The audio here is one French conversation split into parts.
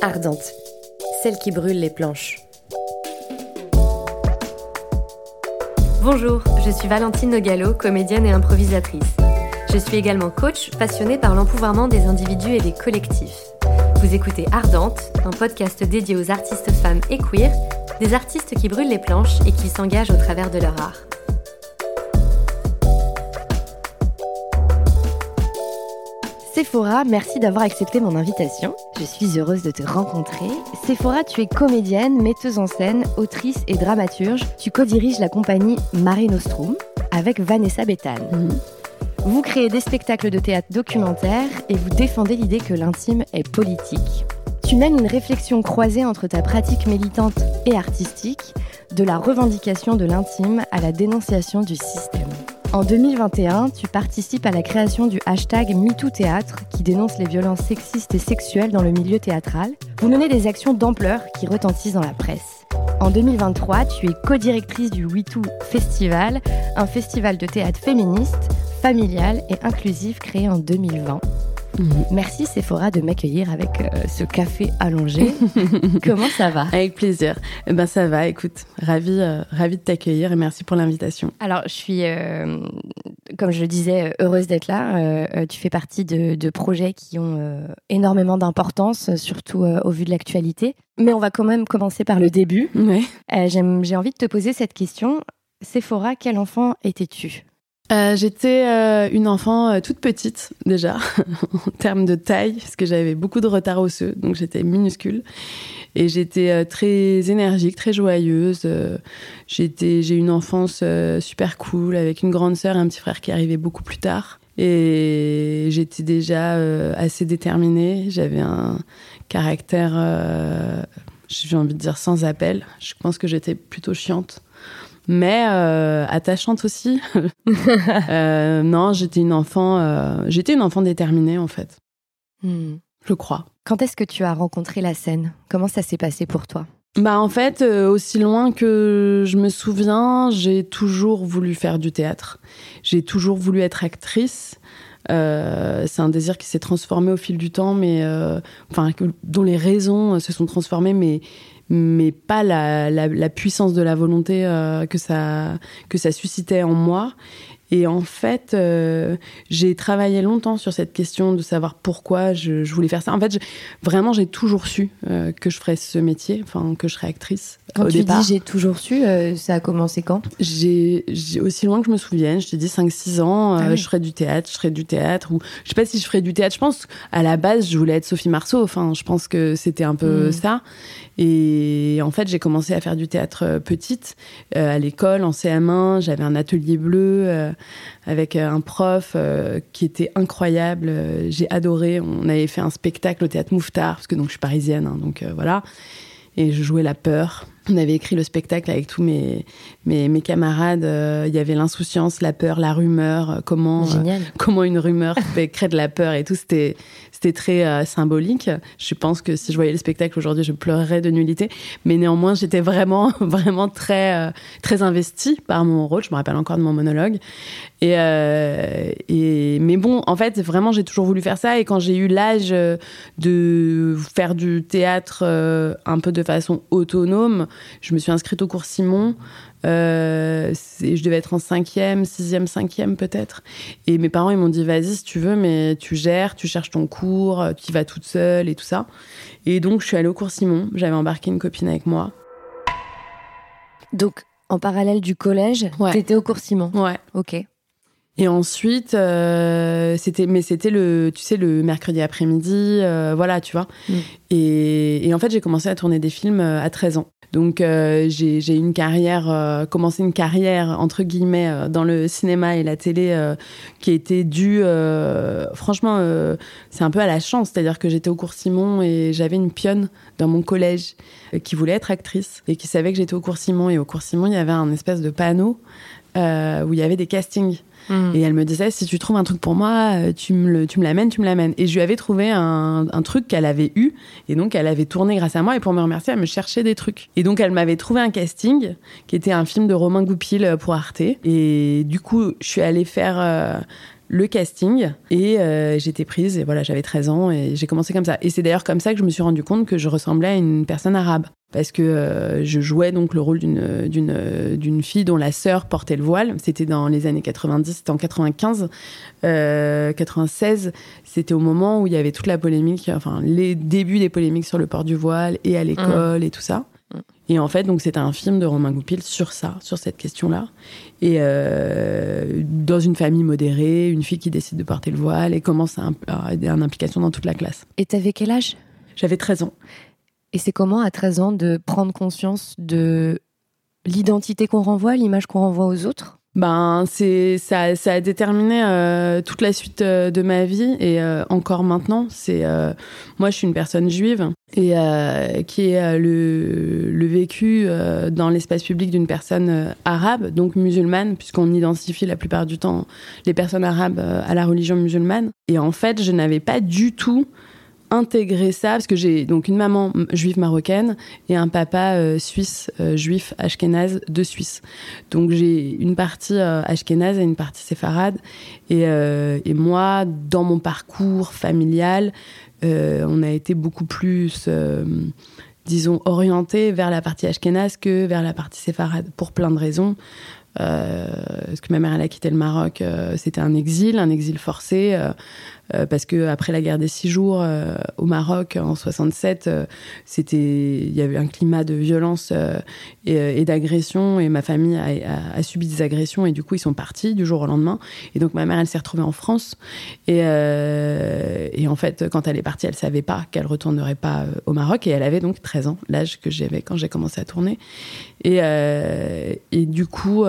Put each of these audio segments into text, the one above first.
Ardente, celle qui brûle les planches. Bonjour, je suis Valentine Nogalo, comédienne et improvisatrice. Je suis également coach passionnée par l'empouvoirment des individus et des collectifs. Vous écoutez Ardente, un podcast dédié aux artistes femmes et queer, des artistes qui brûlent les planches et qui s'engagent au travers de leur art. Sephora, merci d'avoir accepté mon invitation. Je suis heureuse de te rencontrer. Sephora, tu es comédienne, metteuse en scène, autrice et dramaturge. Tu co-diriges la compagnie Mare Nostrum avec Vanessa Béthane. Mhm. Vous créez des spectacles de théâtre documentaires et vous défendez l'idée que l'intime est politique. Tu mènes une réflexion croisée entre ta pratique militante et artistique, de la revendication de l'intime à la dénonciation du système. En 2021, tu participes à la création du hashtag MeTooThéâtre qui dénonce les violences sexistes et sexuelles dans le milieu théâtral. Vous menez des actions d'ampleur qui retentissent dans la presse. En 2023, tu es co-directrice du WeToo Festival, un festival de théâtre féministe, familial et inclusif créé en 2020. Merci Sephora de m'accueillir avec euh, ce café allongé. Comment ça va? Avec plaisir. Eh ben ça va, écoute, ravie, euh, ravie de t'accueillir et merci pour l'invitation. Alors, je suis, euh, comme je le disais, heureuse d'être là. Euh, tu fais partie de, de projets qui ont énormément d'importance, surtout au vu de l'actualité. Mais on va quand même commencer par le début. Ouais. J'ai envie de te poser cette question. Sephora, quel enfant étais-tu? Euh, J'étais euh, une enfant euh, toute petite déjà, en termes de taille, parce que j'avais beaucoup de retard osseux, donc j'étais minuscule. Et j'étais très énergique, très joyeuse. j'étais, j'ai une enfance super cool, avec une grande sœur et un petit frère qui arrivait beaucoup plus tard. Et j'étais déjà assez déterminée. J'avais un caractère, j'ai envie de dire, sans appel. Je pense que j'étais plutôt chiante mais euh, attachante aussi. Euh, non, j'étais une enfant, euh, j'étais une enfant déterminée en fait, Hmm. je crois. Quand est-ce que tu as rencontré la scène? Comment ça s'est passé pour toi? Bah en fait, aussi loin que je me souviens, j'ai toujours voulu faire du théâtre. J'ai toujours voulu être actrice. Euh, c'est un désir qui s'est transformé au fil du temps, mais euh, enfin dont les raisons se sont transformées, mais mais pas la, la, puissance de la volonté euh, que ça que ça suscitait en moi. Et en fait, euh, j'ai travaillé longtemps sur cette question de savoir pourquoi je, je voulais faire ça. En fait, je- vraiment, j'ai toujours su euh, que je ferais ce métier, enfin que je serais actrice. Quand au tu départ. dis j'ai toujours su, euh, ça a commencé quand? J'ai aussi loin que je me souvienne, je t'ai dit 5-6 ans, Ah oui. je ferais du théâtre, je ferais du théâtre, ou je sais pas si je ferais du théâtre. Je pense à la base, je voulais être Sophie Marceau. Enfin, je pense que c'était un peu Mm. ça. Et en fait, j'ai commencé à faire du théâtre petite, à l'école, en CM1. J'avais un atelier bleu avec euh, un prof euh, qui était incroyable. Euh, J'ai adoré. On avait fait un spectacle au théâtre Mouffetard, parce que donc je suis parisienne, hein, donc voilà. Et je jouais la peur. On avait écrit le spectacle avec tous mes, mes, mes camarades. Il y avait l'insouciance, la peur, la rumeur, comment, Génial. comment une rumeur créer de la peur et tout. C'était, c'était très euh, symbolique. Je pense que si je voyais le spectacle aujourd'hui, je pleurerais de nullité. Mais néanmoins, j'étais vraiment, vraiment très, euh, très investie par mon rôle. Je me rappelle encore de mon monologue. Et, euh, et mais bon, en fait, vraiment, j'ai toujours voulu faire ça. Et quand j'ai eu l'âge de faire du théâtre un peu de façon autonome, je me suis inscrite au cours Simon. Euh, je devais être en cinquième, sixième, cinquième peut-être. Et mes parents, ils m'ont dit, vas-y si tu veux, mais tu gères, tu cherches ton cours, euh, tu y vas toute seule et tout ça. Et donc, je suis allée au cours Simon. J'avais embarqué une copine avec moi. Donc, en parallèle du collège, Ouais. t'étais au cours Simon. Ouais. Ok. Et ensuite, euh, c'était, mais c'était le, tu sais, le mercredi après-midi, euh, voilà, tu vois. Mm. Et, et en fait, j'ai commencé à tourner des films euh, à 13 ans. Donc, euh, j'ai, une carrière, commencé une carrière, entre guillemets, dans le cinéma et la télé qui a été due, franchement, c'est un peu à la chance. C'est-à-dire que j'étais au cours Simon et j'avais une pionne dans mon collège qui voulait être actrice et qui savait que j'étais au cours Simon. Et au cours Simon, il y avait un espèce de panneau euh, où il y avait des castings. Hmm. Et elle me disait, si tu trouves un truc pour moi, euh, tu me le- tu me l'amènes, tu me l'amènes. Et je lui avais trouvé un, un truc qu'elle avait eu. Et donc, elle avait tourné grâce à moi. Et pour me remercier, elle me cherchait des trucs. Et donc, elle m'avait trouvé un casting qui était un film de Romain Goupil euh, pour Arte. Et du coup, je suis allée faire euh, le casting et euh, j'étais prise et voilà j'avais 13 ans et j'ai commencé comme ça. Et c'est d'ailleurs comme ça que je me suis rendu compte que je ressemblais à une personne arabe. Parce que euh, je jouais donc le rôle d'une d'une d'une fille dont la sœur portait le voile. C'était dans les années 90 c'était en 95 euh, 96 c'était au moment où il y avait toute la polémique enfin les débuts des polémiques sur le port du voile et à l'école et tout ça. Et en fait, donc c'était un film de Romain Goupil sur ça, sur cette question-là. Et euh, dans une famille modérée, une fille qui décide de porter le voile et commence à avoir une implication dans toute la classe. Et t'avais quel âge? J'avais 13 ans. Et c'est comment à 13 ans de prendre conscience de l'identité qu'on renvoie, l'image qu'on renvoie aux autres? Ben c'est ça, ça a déterminé euh, toute la suite euh, de ma vie et euh, encore maintenant c'est moi je suis une personne juive et qui est le, le vécu dans l'espace public d'une personne arabe donc musulmane puisqu'on identifie la plupart du temps les personnes arabes à la religion musulmane. Et en fait je n'avais pas du tout intégrer ça parce que j'ai donc une maman juive marocaine et un papa euh, suisse euh, juif ashkénaze de Suisse. Donc j'ai une partie euh, ashkénaze et une partie séfarade et, euh, et moi dans mon parcours familial, on a été beaucoup plus disons orienté vers la partie ashkénaze que vers la partie séfarade pour plein de raisons. Parce que ma mère elle a quitté le Maroc, c'était un exil, un exil forcé. Euh, parce que après la guerre des six jours euh, au Maroc en 67, euh, c'était il y avait un climat de violence et, d'agression et ma famille a, a, subi des agressions et du coup ils sont partis du jour au lendemain. Et donc ma mère elle s'est retrouvée en France. Et, et en fait quand elle est partie elle savait pas qu'elle retournerait pas au Maroc. Et elle avait donc 13 ans l'âge que j'avais quand j'ai commencé à tourner. Et, et du coup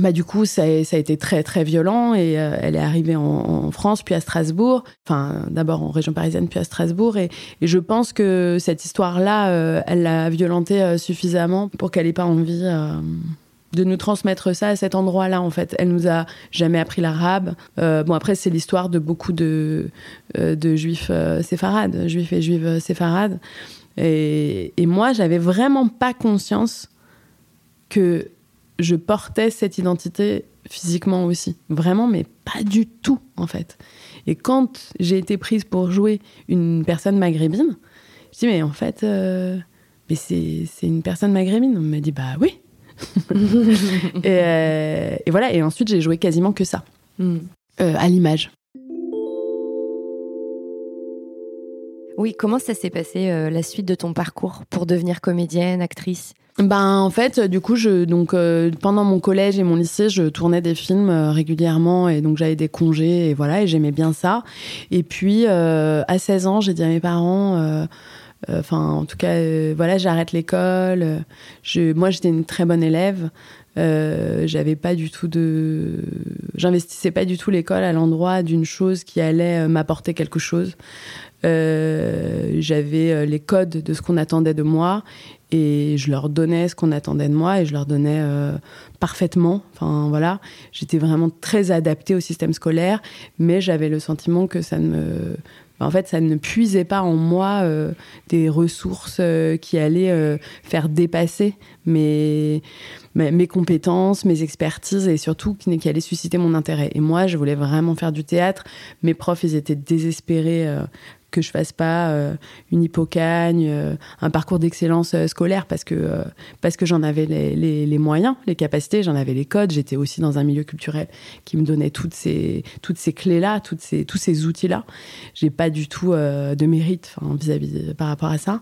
bah, du coup, ça a, été très, très violent et euh, elle est arrivée en, France, puis à Strasbourg. Enfin, d'abord en région parisienne, puis à Strasbourg. Et, je pense que cette histoire-là, euh, elle l'a violentée euh, suffisamment pour qu'elle n'ait pas envie de nous transmettre ça à cet endroit-là, en fait. Elle nous a jamais appris l'arabe. Bon, après, c'est l'histoire de beaucoup de, de juifs séfarades, juifs et juives séfarades. Et, et moi, j'avais vraiment pas conscience que je portais cette identité physiquement aussi. Vraiment, mais pas du tout, en fait. Et quand j'ai été prise pour jouer une personne maghrébine, je dis, mais en fait, euh, mais c'est une personne maghrébine. On m'a dit, bah oui. et, euh, et, voilà, et ensuite, j'ai joué quasiment que ça, mm. euh, à l'image. Oui, comment ça s'est passé la suite de ton parcours pour devenir comédienne, actrice? Ben en fait, du coup, je donc euh, pendant mon collège et mon lycée, je tournais des films euh, régulièrement et donc j'avais des congés et voilà et j'aimais bien ça. Et puis euh, à 16 ans, j'ai dit à mes parents euh, enfin en tout cas euh, voilà j'arrête l'école. Je moi j'étais une très bonne élève. Euh, j'avais pas du tout de j'investissais pas du tout l'école à l'endroit d'une chose qui allait euh, m'apporter quelque chose. Euh, j'avais les codes de ce qu'on attendait de moi et je leur donnais ce qu'on attendait de moi et je leur donnais euh, parfaitement. Enfin voilà. J'étais vraiment très adaptée au système scolaire mais j'avais le sentiment que ça ne me en fait, ça ne puisait pas en moi euh, des ressources euh, qui allaient faire dépasser. Mes, mes, mes, compétences, mes expertises et surtout qui, qui allaient susciter mon intérêt. Et moi, je voulais vraiment faire du théâtre. Mes profs, ils étaient désespérés euh, que je fasse pas euh, une hypocagne, euh, un parcours d'excellence scolaire parce que que j'en avais les, les, moyens, les capacités, j'en avais les codes. J'étais aussi dans un milieu culturel qui me donnait toutes ces toutes ces clés là, tous ces outils là. J'ai pas du tout de mérite vis-à-vis par rapport à ça.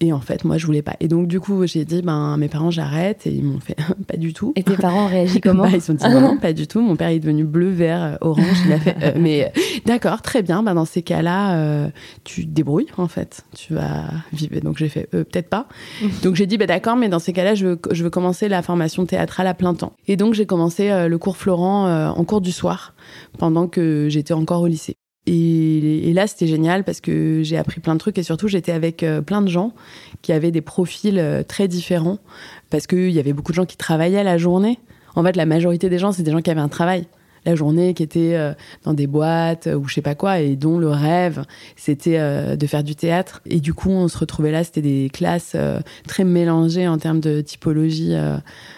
Et en fait, moi, je voulais pas. Et donc, du coup, j'ai dit, ben, mes parents, j'arrête. Et ils m'ont fait, pas du tout. Et tes parents ont réagi comment bah, Ils sont dit, non, non, pas du tout. Mon père est devenu bleu, vert, orange. Il a fait, euh, mais d'accord, très bien. Ben, dans ces cas-là, euh, tu te débrouilles, en fait. Tu vas vivre. Donc, j'ai fait, euh, peut-être pas. donc, j'ai dit, ben, d'accord, mais dans ces cas-là, je veux, je veux commencer la formation théâtrale à plein temps. Et donc, j'ai commencé euh, le cours Florent euh, en cours du soir, pendant que j'étais encore au lycée. Et, là, c'était génial parce que j'ai appris plein de trucs et surtout, j'étais avec euh, plein de gens qui avaient des profils euh, très différents parce qu'il y avait beaucoup de gens qui travaillaient la journée. En fait, la majorité des gens, c'est des gens qui avaient un travail. La journée, qui étaient dans des boîtes ou je sais pas quoi, et dont le rêve, c'était de faire du théâtre. Et du coup, on se retrouvait là, c'était des classes très mélangées en termes de typologie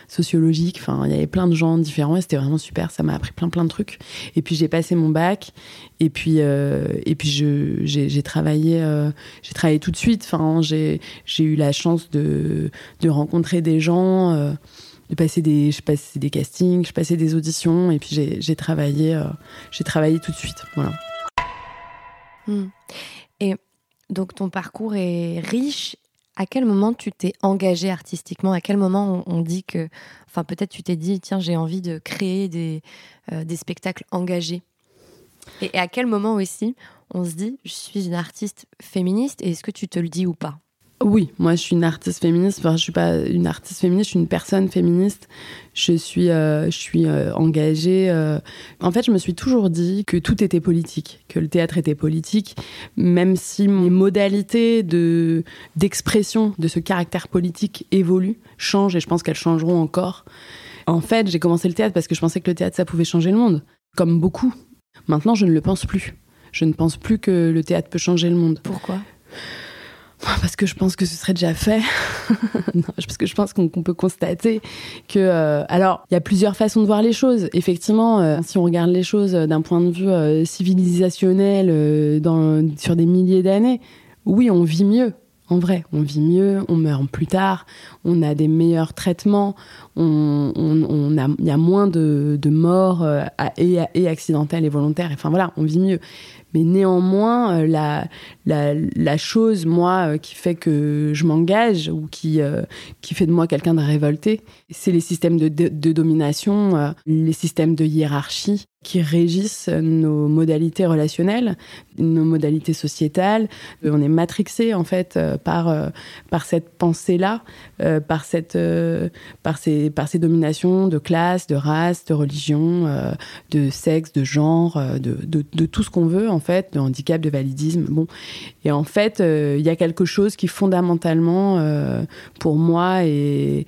sociologique. Enfin, il y avait plein de gens différents et c'était vraiment super. Ça m'a appris plein, plein de trucs. Et puis, j'ai passé mon bac et puis, euh, et puis j'ai travaillé, euh, j'ai travaillé tout de suite. Enfin, j'ai eu la chance de, de rencontrer des gens. Euh, de passer des, je passais des castings, je passais des auditions, et puis j'ai travaillé, j'ai travaillé tout de suite, voilà. Hmm. Et donc ton parcours est riche à quel moment tu t'es engagé artistiquement? À quel moment on, dit que, enfin peut-être tu t'es dit, tiens, j'ai envie de créer des, euh, des spectacles engagés? Et, à quel moment aussi on se dit, je suis une artiste féministe et est-ce que tu te le dis ou pas? Oui, moi je suis une artiste féministe. Enfin, je suis pas une artiste féministe, je suis une personne féministe. Je suis, euh, je suis euh, engagée. Euh. En fait, je me suis toujours dit que tout était politique, que le théâtre était politique, même si mes modalités de d'expression de ce caractère politique évoluent, changent, et je pense qu'elles changeront encore. En fait, j'ai commencé le théâtre parce que je pensais que le théâtre ça pouvait changer le monde, comme beaucoup. Maintenant, je ne le pense plus. Je ne pense plus que le théâtre peut changer le monde. Pourquoi? Parce que je pense que ce serait déjà fait. parce que je pense qu'on peut constater que. Euh, alors, il y a plusieurs façons de voir les choses. Effectivement, euh, si on regarde les choses d'un point de vue euh, civilisationnel sur des milliers d'années, oui, on vit mieux. En vrai, on vit mieux, on meurt plus tard, on a des meilleurs traitements, il y a moins de, morts et accidentelles et volontaires. Enfin voilà, on vit mieux. Mais néanmoins, euh, la, la, la chose, moi, euh, qui fait que je m'engage ou qui, euh, qui fait de moi quelqu'un de révolté, c'est les systèmes de, de, domination, les systèmes de hiérarchie qui régissent nos modalités relationnelles, nos modalités sociétales. On est matrixé en fait par par cette pensée-là, par cette par ces par ces dominations de classe, de race, de religion, de sexe, de genre, de, de, de tout ce qu'on veut en fait, de handicap, de validisme. Bon, et en fait, euh, il y a quelque chose qui fondamentalement, euh, pour moi, est,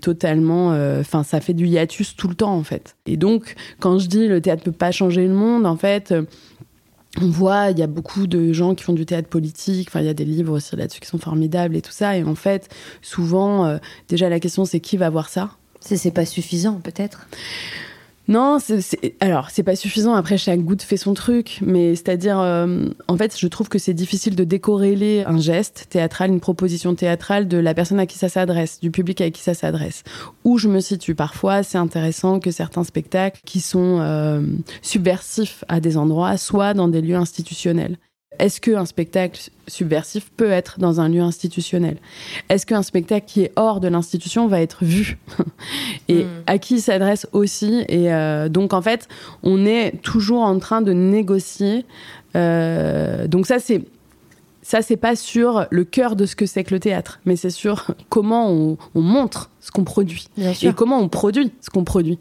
totalement, euh, enfin, ça fait du hiatus tout le temps en fait. Et donc, quand je dis le théâtre peut pas changer le monde, en fait. on voit, il y a beaucoup de gens qui font du théâtre politique. Enfin, il y a des livres aussi là-dessus qui sont formidables et tout ça. Et en fait, souvent, déjà la question c'est qui va voir ça? C'est pas suffisant, peut-être? Non, c'est, alors c'est pas suffisant. Après, chaque goutte fait son truc, mais c'est-à-dire, euh, en fait, je trouve que c'est difficile de décorréler un geste théâtral, une proposition théâtrale de la personne à qui ça s'adresse, du public à qui ça s'adresse. Où je me situe parfois, c'est intéressant que certains spectacles qui sont euh, subversifs à des endroits soient dans des lieux institutionnels. Est-ce qu'un spectacle subversif peut être dans un lieu institutionnel? Est-ce qu'un spectacle qui est hors de l'institution va être vu? Et hmm. à qui il s'adresse aussi? Et euh, donc, en fait, on est toujours en train de négocier. Euh, donc ça, c'est ça, c'est pas sur le cœur de ce que c'est que le théâtre, mais c'est sur comment on, montre ce qu'on produit et comment on produit ce qu'on produit.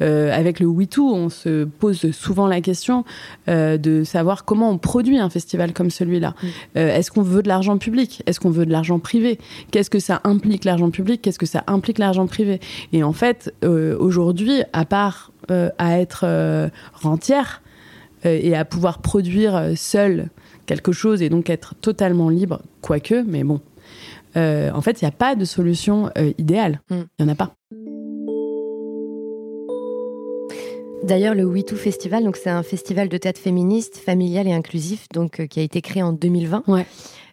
Euh, avec le WeToo, on se pose souvent la question euh, de savoir comment on produit un festival comme celui-là. Euh, est-ce qu'on veut de l'argent public? Est-ce qu'on veut de l'argent privé? Qu'est-ce que ça implique l'argent public? Qu'est-ce que ça implique l'argent privé? Et en fait, aujourd'hui, à part à être rentière et à pouvoir produire seul quelque chose et donc être totalement libre, quoique, mais bon. Euh, en fait, il n'y a pas de solution euh, idéale. Mm. Il n'y en a pas. D'ailleurs, le We Festival, donc c'est un festival de théâtre féministe, familial et inclusif, donc euh, qui a été créé en 2020. Ouais.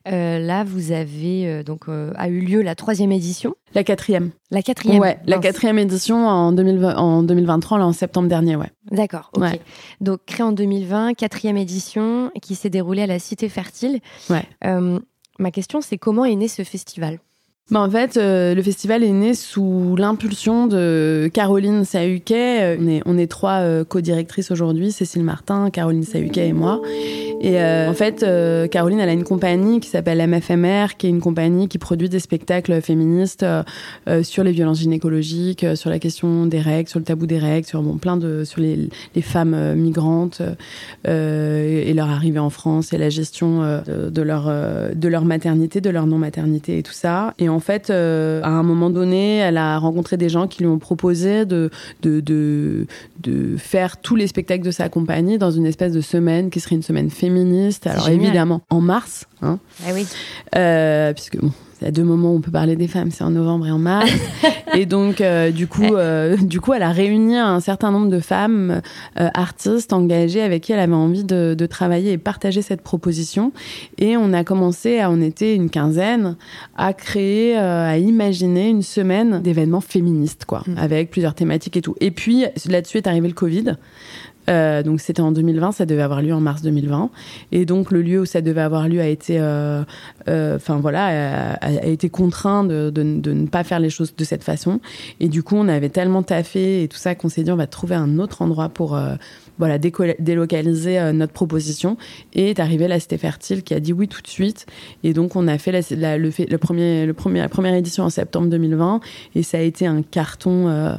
Euh, là, vous avez euh, donc euh, a eu lieu la troisième édition. La quatrième. La quatrième. Ouais, la quatrième édition en, 2020, en 2023, là, en septembre dernier, ouais. D'accord. Ok. Donc créé en 2020, quatrième édition qui s'est déroulée à la Cité Fertile. Ouais. ma question, c'est comment est né ce festival? En fait, euh, le festival est né sous l'impulsion de Caroline Sahuquet. On est, on est trois euh, co-directrices aujourd'hui, Cécile Martin, Caroline Sahuquet et moi. Et euh, en fait, Caroline, elle a une compagnie qui s'appelle MFMR, qui est une compagnie qui produit des spectacles féministes sur les violences gynécologiques, sur la question des règles, sur le tabou des règles, sur bon, plein de, sur les, femmes migrantes et leur arrivée en France et la gestion de, leur, de leur maternité, de leur non-maternité et tout ça. En fait, à un moment donné, elle a rencontré des gens qui lui ont proposé de, de, de, de faire tous les spectacles de sa compagnie dans une espèce de semaine qui serait une semaine féministe. Alors évidemment, en mars. Hein, ah oui. puisque bon, il y a deux moments où on peut parler des femmes, c'est en novembre et en mars. et donc, euh, du coup, euh, du coup, elle a réuni un certain nombre de femmes euh, artistes engagées avec qui elle avait envie de, de, travailler et partager cette proposition. Et on a commencé, à, on était une quinzaine, à créer, à imaginer une semaine d'événements féministes, quoi, mmh. avec plusieurs thématiques et tout. Et puis, là-dessus est arrivé le Covid. Euh, donc c'était en 2020, ça devait avoir lieu en mars 2020. Et donc le lieu où ça devait avoir lieu a été, euh, euh, enfin voilà, a, été contraint de, ne pas faire les choses de cette façon. Et du coup, on avait tellement taffé et tout ça qu'on s'est dit on va trouver un autre endroit pour voilà, délocaliser notre proposition. Et est arrivé la Cité Fertile qui a dit oui tout de suite. Et donc, on a fait la, le premier, la première édition en septembre 2020. Et ça a été un carton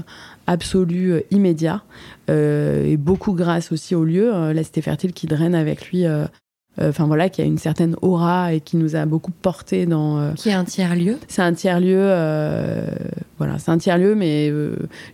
absolu euh, immédiat euh, et beaucoup grâce aussi au lieu, euh, la cité fertile qui draine avec lui enfin voilà, qui a une certaine aura et qui nous a beaucoup porté dans. qui est un tiers lieu. C'est un tiers lieu, voilà, c'est un tiers lieu, mais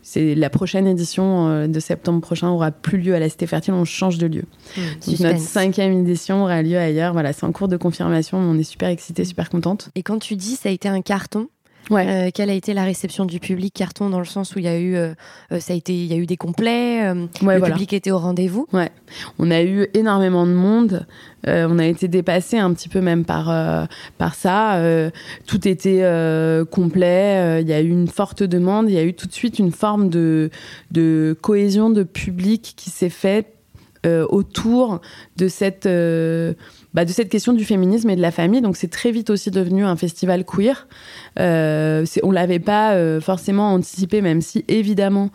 c'est la prochaine édition de septembre prochain aura plus lieu à la Cité Fertile, on change de lieu. Mmh, notre cinquième édition aura lieu ailleurs. Voilà, c'est en cours de confirmation, on est super excités, super contente. Et quand tu dis ça a été un carton, Ouais. Euh, quelle a été la réception du public carton dans le sens où il y a eu, euh, euh, ça a été, il y a eu des complets, le public était au rendez-vous? Ouais, on a eu énormément de monde. on a été dépassé un petit peu même par par ça. tout était complet. Il y a eu une forte demande. Il y a eu tout de suite une forme de de cohésion de public qui s'est faite autour de cette bah, de cette question du féminisme et de la famille. Donc c'est très vite aussi devenu un festival queer. Euh, on l'avait pas euh, forcément anticipé, même si évidemment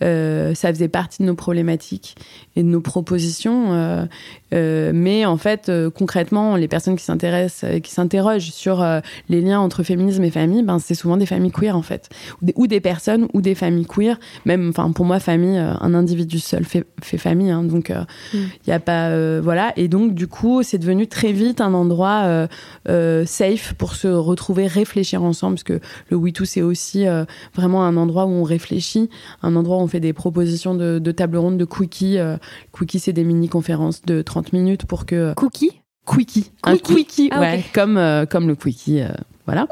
euh, ça faisait partie de nos problématiques et de nos propositions. Euh, euh, mais en fait, concrètement, les personnes qui s'intéressent, qui s'interrogent sur les liens entre féminisme et famille, ben, c'est souvent des familles queer en fait, ou des, personnes ou des familles queer. Même, enfin, pour moi, famille, un individu seul fait, fait famille, hein, donc il n'y mm. a pas, voilà. Et donc, du coup, c'est devenu très vite un endroit safe pour se retrouver, réfléchir ensemble, parce que le We Too, c'est aussi vraiment un endroit où on réfléchit, un endroit où on fait des propositions de, table ronde, de quickie. Euh, quickie, c'est des mini-conférences de 30 minutes pour que... Cookie Quickie. Un quickie, ah, ouais, comme, euh, comme le quickie. Euh, voilà.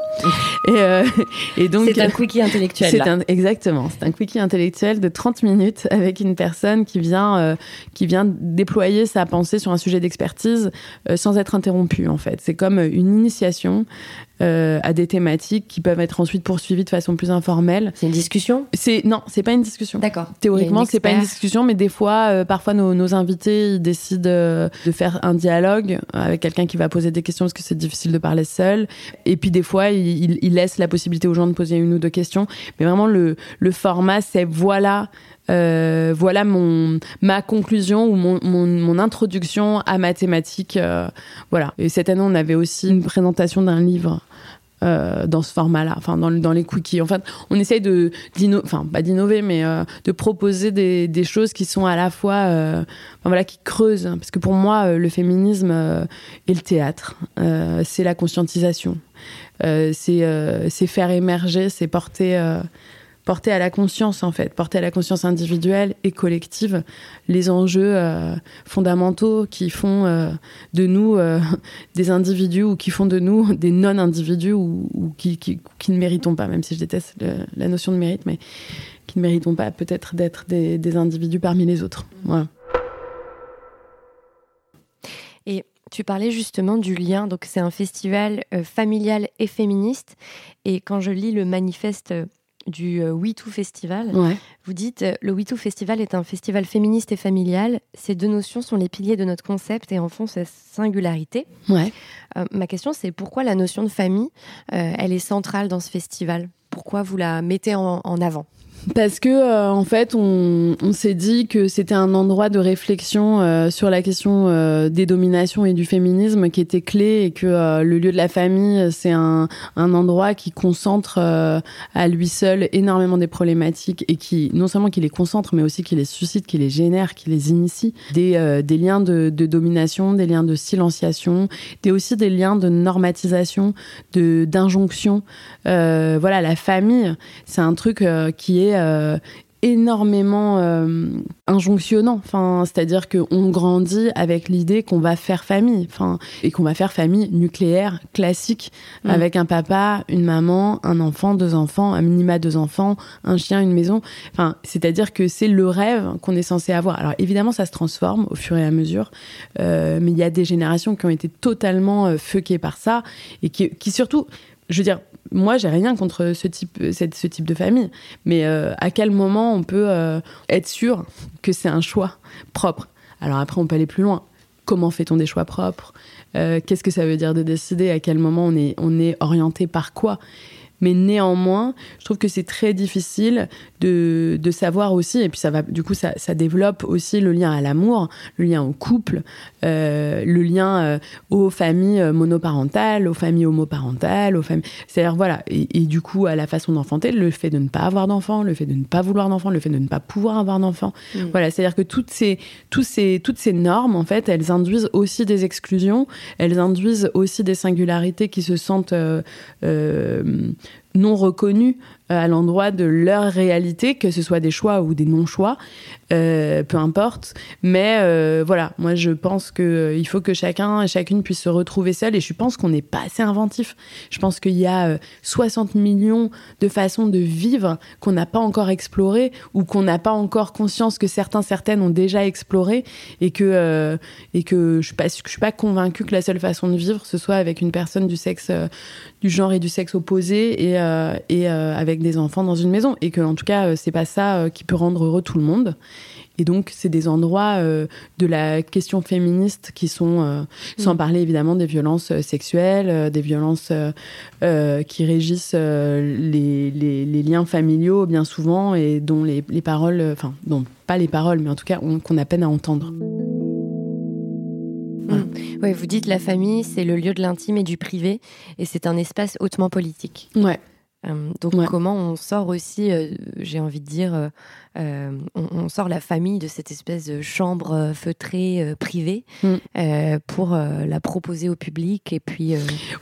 Et, et donc c'est un quickie intellectuel. Un, exactement, c'est un quickie intellectuel de 30 minutes avec une personne qui vient qui vient déployer sa pensée sur un sujet d'expertise sans être interrompue en fait. C'est comme une initiation euh, à des thématiques qui peuvent être ensuite poursuivies de façon plus informelle. C'est une discussion? C'est non, c'est pas une discussion. D'accord. Théoriquement, c'est pas une discussion, mais des fois, euh, parfois nos, nos, invités ils décident euh, de faire un dialogue avec quelqu'un qui va poser des questions parce que c'est difficile de parler seul. Et puis des fois, ils il, laissent la possibilité aux gens de poser une ou deux questions. Mais vraiment, le, le format, c'est voilà. Euh, voilà mon ma conclusion ou mon, mon, introduction à mathématiques. Euh, voilà. Et cette année, on avait aussi une présentation d'un livre euh, dans ce format-là, enfin dans, dans, les cookies. En fait, on essaye de, enfin pas d'innover, mais de proposer des, des, choses qui sont à la fois, voilà, qui creusent. Parce que pour moi, le féminisme et le théâtre, c'est la conscientisation, c'est faire émerger, c'est porter porter à la conscience en fait, porter à la conscience individuelle et collective les enjeux euh, fondamentaux qui font euh, de nous euh, des individus ou qui font de nous des non-individus ou, qui, qui, ne méritons pas, même si je déteste la notion de mérite, mais qui ne méritons pas peut-être d'être des, individus parmi les autres. Et tu parlais justement du lien, donc c'est un festival familial et féministe. Et quand je lis le manifeste du euh, WeToo Festival. Vous dites euh, le WeToo Festival est un festival féministe et familial. Ces deux notions sont les piliers de notre concept et en font sa singularité. Ouais. Euh, ma question, c'est pourquoi la notion de famille, elle est centrale dans ce festival? Pourquoi vous la mettez en, avant? Parce que euh, en fait, on, s'est dit que c'était un endroit de réflexion euh, sur la question euh, des dominations et du féminisme qui était clé et que le lieu de la famille, c'est un, un, endroit qui concentre à lui seul énormément des problématiques et qui non seulement qui les concentre, mais aussi qui les suscite, qui les génère, qui les initie, des, des liens de, de, domination, des liens de silenciation, des aussi des liens de normatisation, de d'injonction. voilà, la famille, c'est un truc qui est euh, énormément euh, injonctionnant. Enfin, c'est-à-dire qu'on grandit avec l'idée qu'on va faire famille, enfin, et qu'on va faire famille nucléaire classique mm. avec un papa, une maman, un enfant, deux enfants, un minima deux enfants, un chien, une maison. Enfin, c'est-à-dire que c'est le rêve qu'on est censé avoir. Alors évidemment, ça se transforme au fur et à mesure, euh, mais il y a des générations qui ont été totalement euh, par ça et qui, qui surtout je veux dire, moi, j'ai rien contre ce type, de famille, mais euh, à quel moment on peut euh, être sûr que c'est un choix propre? Alors après, on peut aller plus loin. Comment fait-on des choix propres? Euh, Qu'est-ce que ça veut dire de décider? À quel moment on est, on est orienté par quoi? Mais néanmoins, je trouve que c'est très difficile de, de, savoir aussi, et puis ça va, du coup, ça, ça développe aussi le lien à l'amour, le lien au couple, euh, le lien euh, aux familles monoparentales, aux familles homoparentales, aux familles. C'est-à-dire, voilà, et, du coup, à la façon d'enfanter, le fait de ne pas avoir d'enfant, le fait de ne pas vouloir d'enfant, le fait de ne pas pouvoir avoir d'enfant. Mm. Voilà, c'est-à-dire que toutes ces, tous ces, toutes ces normes, en fait, elles induisent aussi des exclusions, elles induisent aussi des singularités qui se sentent. Euh, euh non reconnus euh, à l'endroit de leur réalité, que ce soit des choix ou des non-choix, euh, peu importe. Mais euh, voilà, moi je pense qu'il faut que chacun et chacune puisse se retrouver seul et je pense qu'on n'est pas assez inventif. Je pense qu'il y a 60 millions de façons de vivre qu'on n'a pas encore explorées ou qu'on n'a pas encore conscience que certains, certaines ont déjà exploré et que, et que je suis, suis, pas convaincue que la seule façon de vivre, ce soit avec une personne du sexe, du genre et du sexe opposé et, et avec des enfants dans une maison et que en tout cas euh, c'est pas ça euh, qui peut rendre heureux tout le monde. Et donc, c'est des endroits euh, de la question féministe qui sont, sans mm. parler évidemment des violences sexuelles, des violences qui régissent les, les, liens familiaux bien souvent et dont les, les paroles, enfin, non, pas les paroles, mais en tout cas qu'on a peine à entendre. Mm. Oui, vous dites la famille, c'est le lieu de l'intime et du privé, et c'est un espace hautement politique. Ouais. Euh, donc comment on sort aussi, euh, j'ai envie de dire, euh, on, sort la famille de cette espèce de chambre feutrée privée mm. pour la proposer au public et puis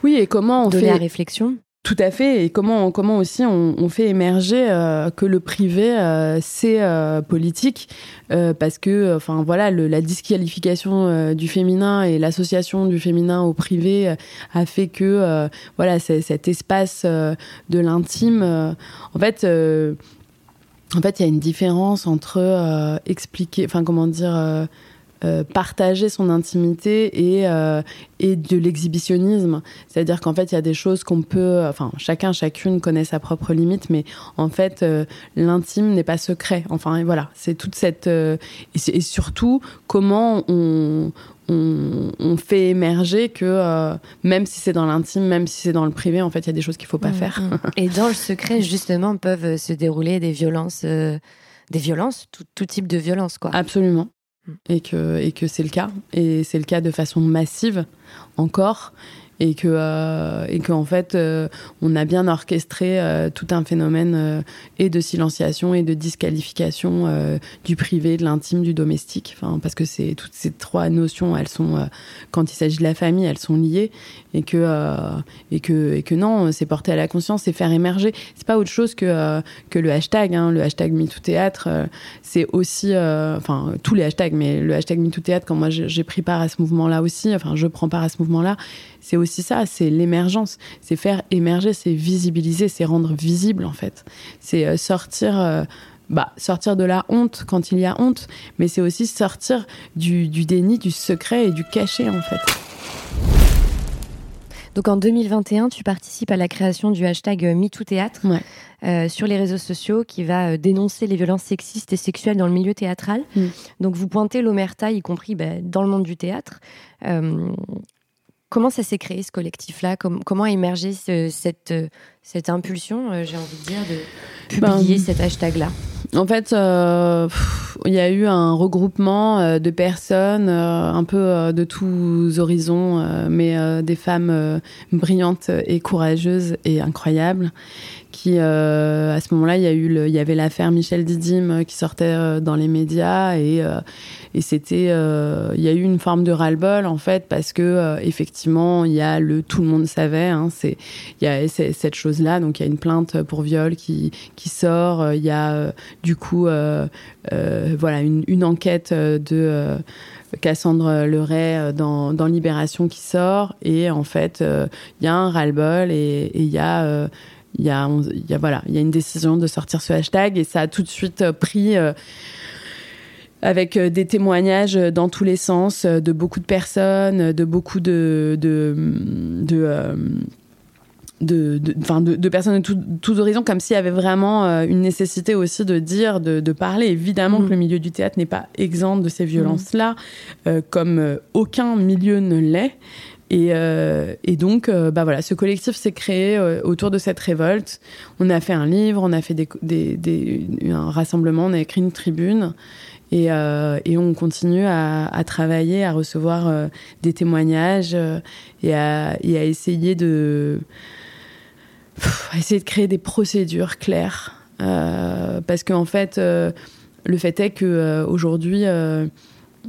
oui et comment on donner fait la réflexion. Tout à fait. Et comment, comment aussi on, fait émerger euh, que le privé, euh, c'est euh, politique, parce que, enfin voilà, la disqualification du féminin et l'association du féminin au privé a fait que, voilà, cet espace de l'intime, en fait. en fait, il y a une différence entre expliquer, enfin comment dire, euh, partager son intimité et, euh, et de l'exhibitionnisme. C'est-à-dire qu'en fait, il y a des choses qu'on peut... Enfin, chacun, chacune connaît sa propre limite, mais en fait, euh, l'intime n'est pas secret. Enfin, voilà, c'est toute cette... Et, surtout, comment on, on, fait émerger que même si c'est dans l'intime, même si c'est dans le privé, en fait, il y a des choses qu'il ne faut pas mm, faire. Mm. Et dans le secret, justement, peuvent se dérouler des violences, des violences, tout, tout, type de violence, quoi. Absolument et que, et que c'est le cas. Et c'est le cas de façon massive encore et que euh, et qu'en fait euh, on a bien orchestré euh, tout un phénomène et de silenciation et de disqualification du privé, de l'intime, du domestique. Enfin parce que c'est toutes ces trois notions, elles sont quand il s'agit de la famille, elles sont liées et que et que et que non, c'est porter à la conscience, c'est faire émerger. C'est pas autre chose que que le hashtag, hein, le hashtag MeTooThéâtre. c'est aussi enfin tous les hashtags, mais le hashtag MeTooThéâtre quand moi j'ai pris part à ce mouvement-là aussi, enfin je prends part à ce mouvement-là c'est aussi ça, c'est l'émergence, c'est faire émerger, c'est visibiliser, c'est rendre visible en fait. C'est euh, sortir, euh, bah, sortir de la honte quand il y a honte, mais c'est aussi sortir du, déni, du secret et du cachet en fait. Donc en 2021, tu participes à la création du hashtag euh, MeTooThéâtre sur les réseaux sociaux qui va dénoncer les violences sexistes et sexuelles dans le milieu théâtral. Mm. Donc vous pointez l'omerta, y compris bah, dans le monde du théâtre comment ça s'est créé ce collectif-là? Comment a émergé cette, cette impulsion, j'ai envie de dire, de ben, publier cet hashtag-là? en fait, euh, il y a eu un regroupement euh, de personnes, euh, un peu de tous horizons, mais des femmes brillantes et courageuses et incroyables, qui, à ce moment-là, il y a eu, il y avait l'affaire Michel Didim qui sortait dans les médias et et c'était, euh, il y a eu une forme de ras-le-bol en fait parce que euh, effectivement, il y a le tout le monde savait, hein, c'est il y a cette chose-là, donc il y a une plainte pour viol qui qui sort, euh, il y a du coup voilà une, une, enquête de Cassandre Leray dans, dans, Libération qui sort. Et en fait il y a un ras-le-bol et il y a il y, a, il y a voilà, il y a une décision de sortir ce hashtag et ça a tout de suite pris avec euh, des témoignages dans tous les sens euh, de beaucoup de personnes, de beaucoup de, de, de euh, de, de, de, personnes de tous horizons, comme s'il y avait vraiment une nécessité aussi de dire, de, parler. Évidemment que mm. le milieu du théâtre n'est pas exempt de ces violences-là, comme aucun milieu ne l'est. Et, et, donc, bah voilà, ce collectif s'est créé autour de cette révolte. On a fait un livre, on a fait des, un rassemblement, on a écrit une tribune. Et, euh, on continue à, travailler, à recevoir euh, des témoignages euh, et, à, essayer de essayer de créer des procédures claires. parce qu'en en fait, le fait est que aujourd'hui,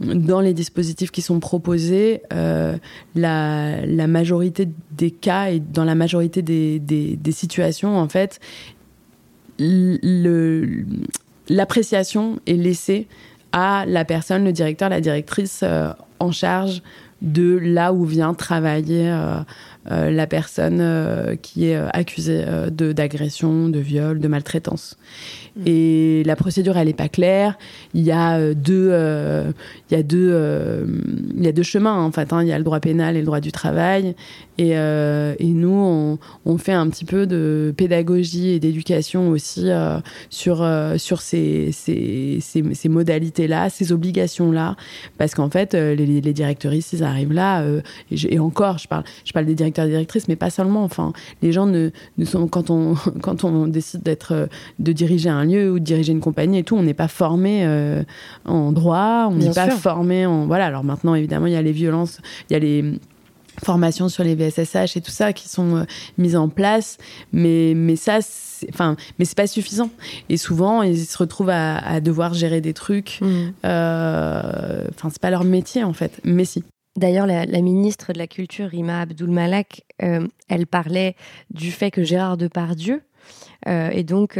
dans les dispositifs qui sont proposés, la, la, majorité des cas et dans la majorité des, situations, en fait, l'appréciation est laissée à la personne, le directeur, la directrice euh, en charge de là où vient travailler euh, euh, la personne qui est accusée d'agression, de viol, de maltraitance. Mm. Et la procédure, elle n'est pas claire. Il y a euh, deux, euh, il y a deux, euh, il y a deux chemins en fait. Hein. Il y a le droit pénal et le droit du travail. Et, et nous, on, on, fait un petit peu de pédagogie et d'éducation aussi sur sur ces ces, ces, ces modalités-là, ces obligations-là, parce qu'en fait, les, les directrices, ils arrivent là. Et, et, encore, je parle, je parle des directeurs et directrices, mais pas seulement. Enfin, les gens ne, ne sont quand on quand on décide d'être de diriger un lieu ou de diriger une compagnie et tout, on n'est pas formé euh, en droit, on n'est pas formé en voilà. Alors maintenant, évidemment, il y a les violences, il y a les formations sur les VSSH et tout ça qui sont euh, mises en place, mais mais ça, enfin, mais c'est pas suffisant. Et souvent, ils se retrouvent à, devoir gérer des trucs. Mmh. Euh, enfin, c'est pas leur métier en fait, mais si. D'ailleurs, la, ministre de la Culture, Rima Abdul Malak, elle parlait du fait que Gérard Depardieu, et donc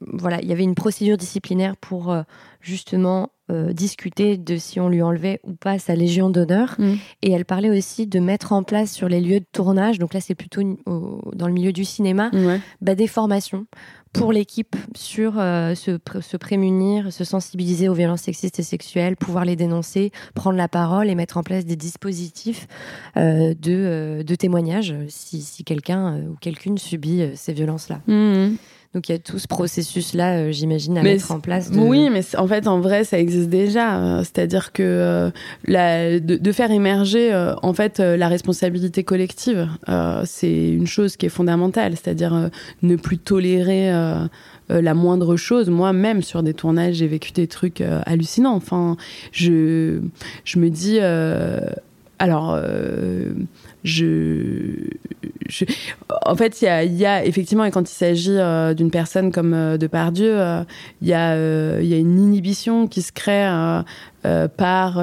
voilà, il y avait une procédure disciplinaire pour euh, justement euh, discuter de si on lui enlevait ou pas sa légion d'honneur. Mm. Et elle parlait aussi de mettre en place sur les lieux de tournage, donc là c'est plutôt dans le milieu du cinéma, bah, des formations pour l'équipe sur euh, se, prémunir, se sensibiliser aux violences sexistes et sexuelles, pouvoir les dénoncer, prendre la parole et mettre en place des dispositifs de, de témoignage si, si quelqu'un ou quelqu'une subit ces violences-là. Mm. Donc il y a tout ce processus-là, euh, j'imagine, à mettre en place. Oui, mais en fait, en vrai, ça existe déjà. Euh, c'est-à-dire que euh, la, de, faire émerger, en fait, la responsabilité collective, c'est une chose qui est fondamentale. C'est-à-dire ne plus tolérer la moindre chose. Moi-même, sur des tournages, j'ai vécu des trucs hallucinants. Enfin, je, je me dis, alors je, en fait, il y a, effectivement, et quand il s'agit euh, d'une personne comme euh, Depardieu, euh, il y, a, y a une inhibition qui se crée par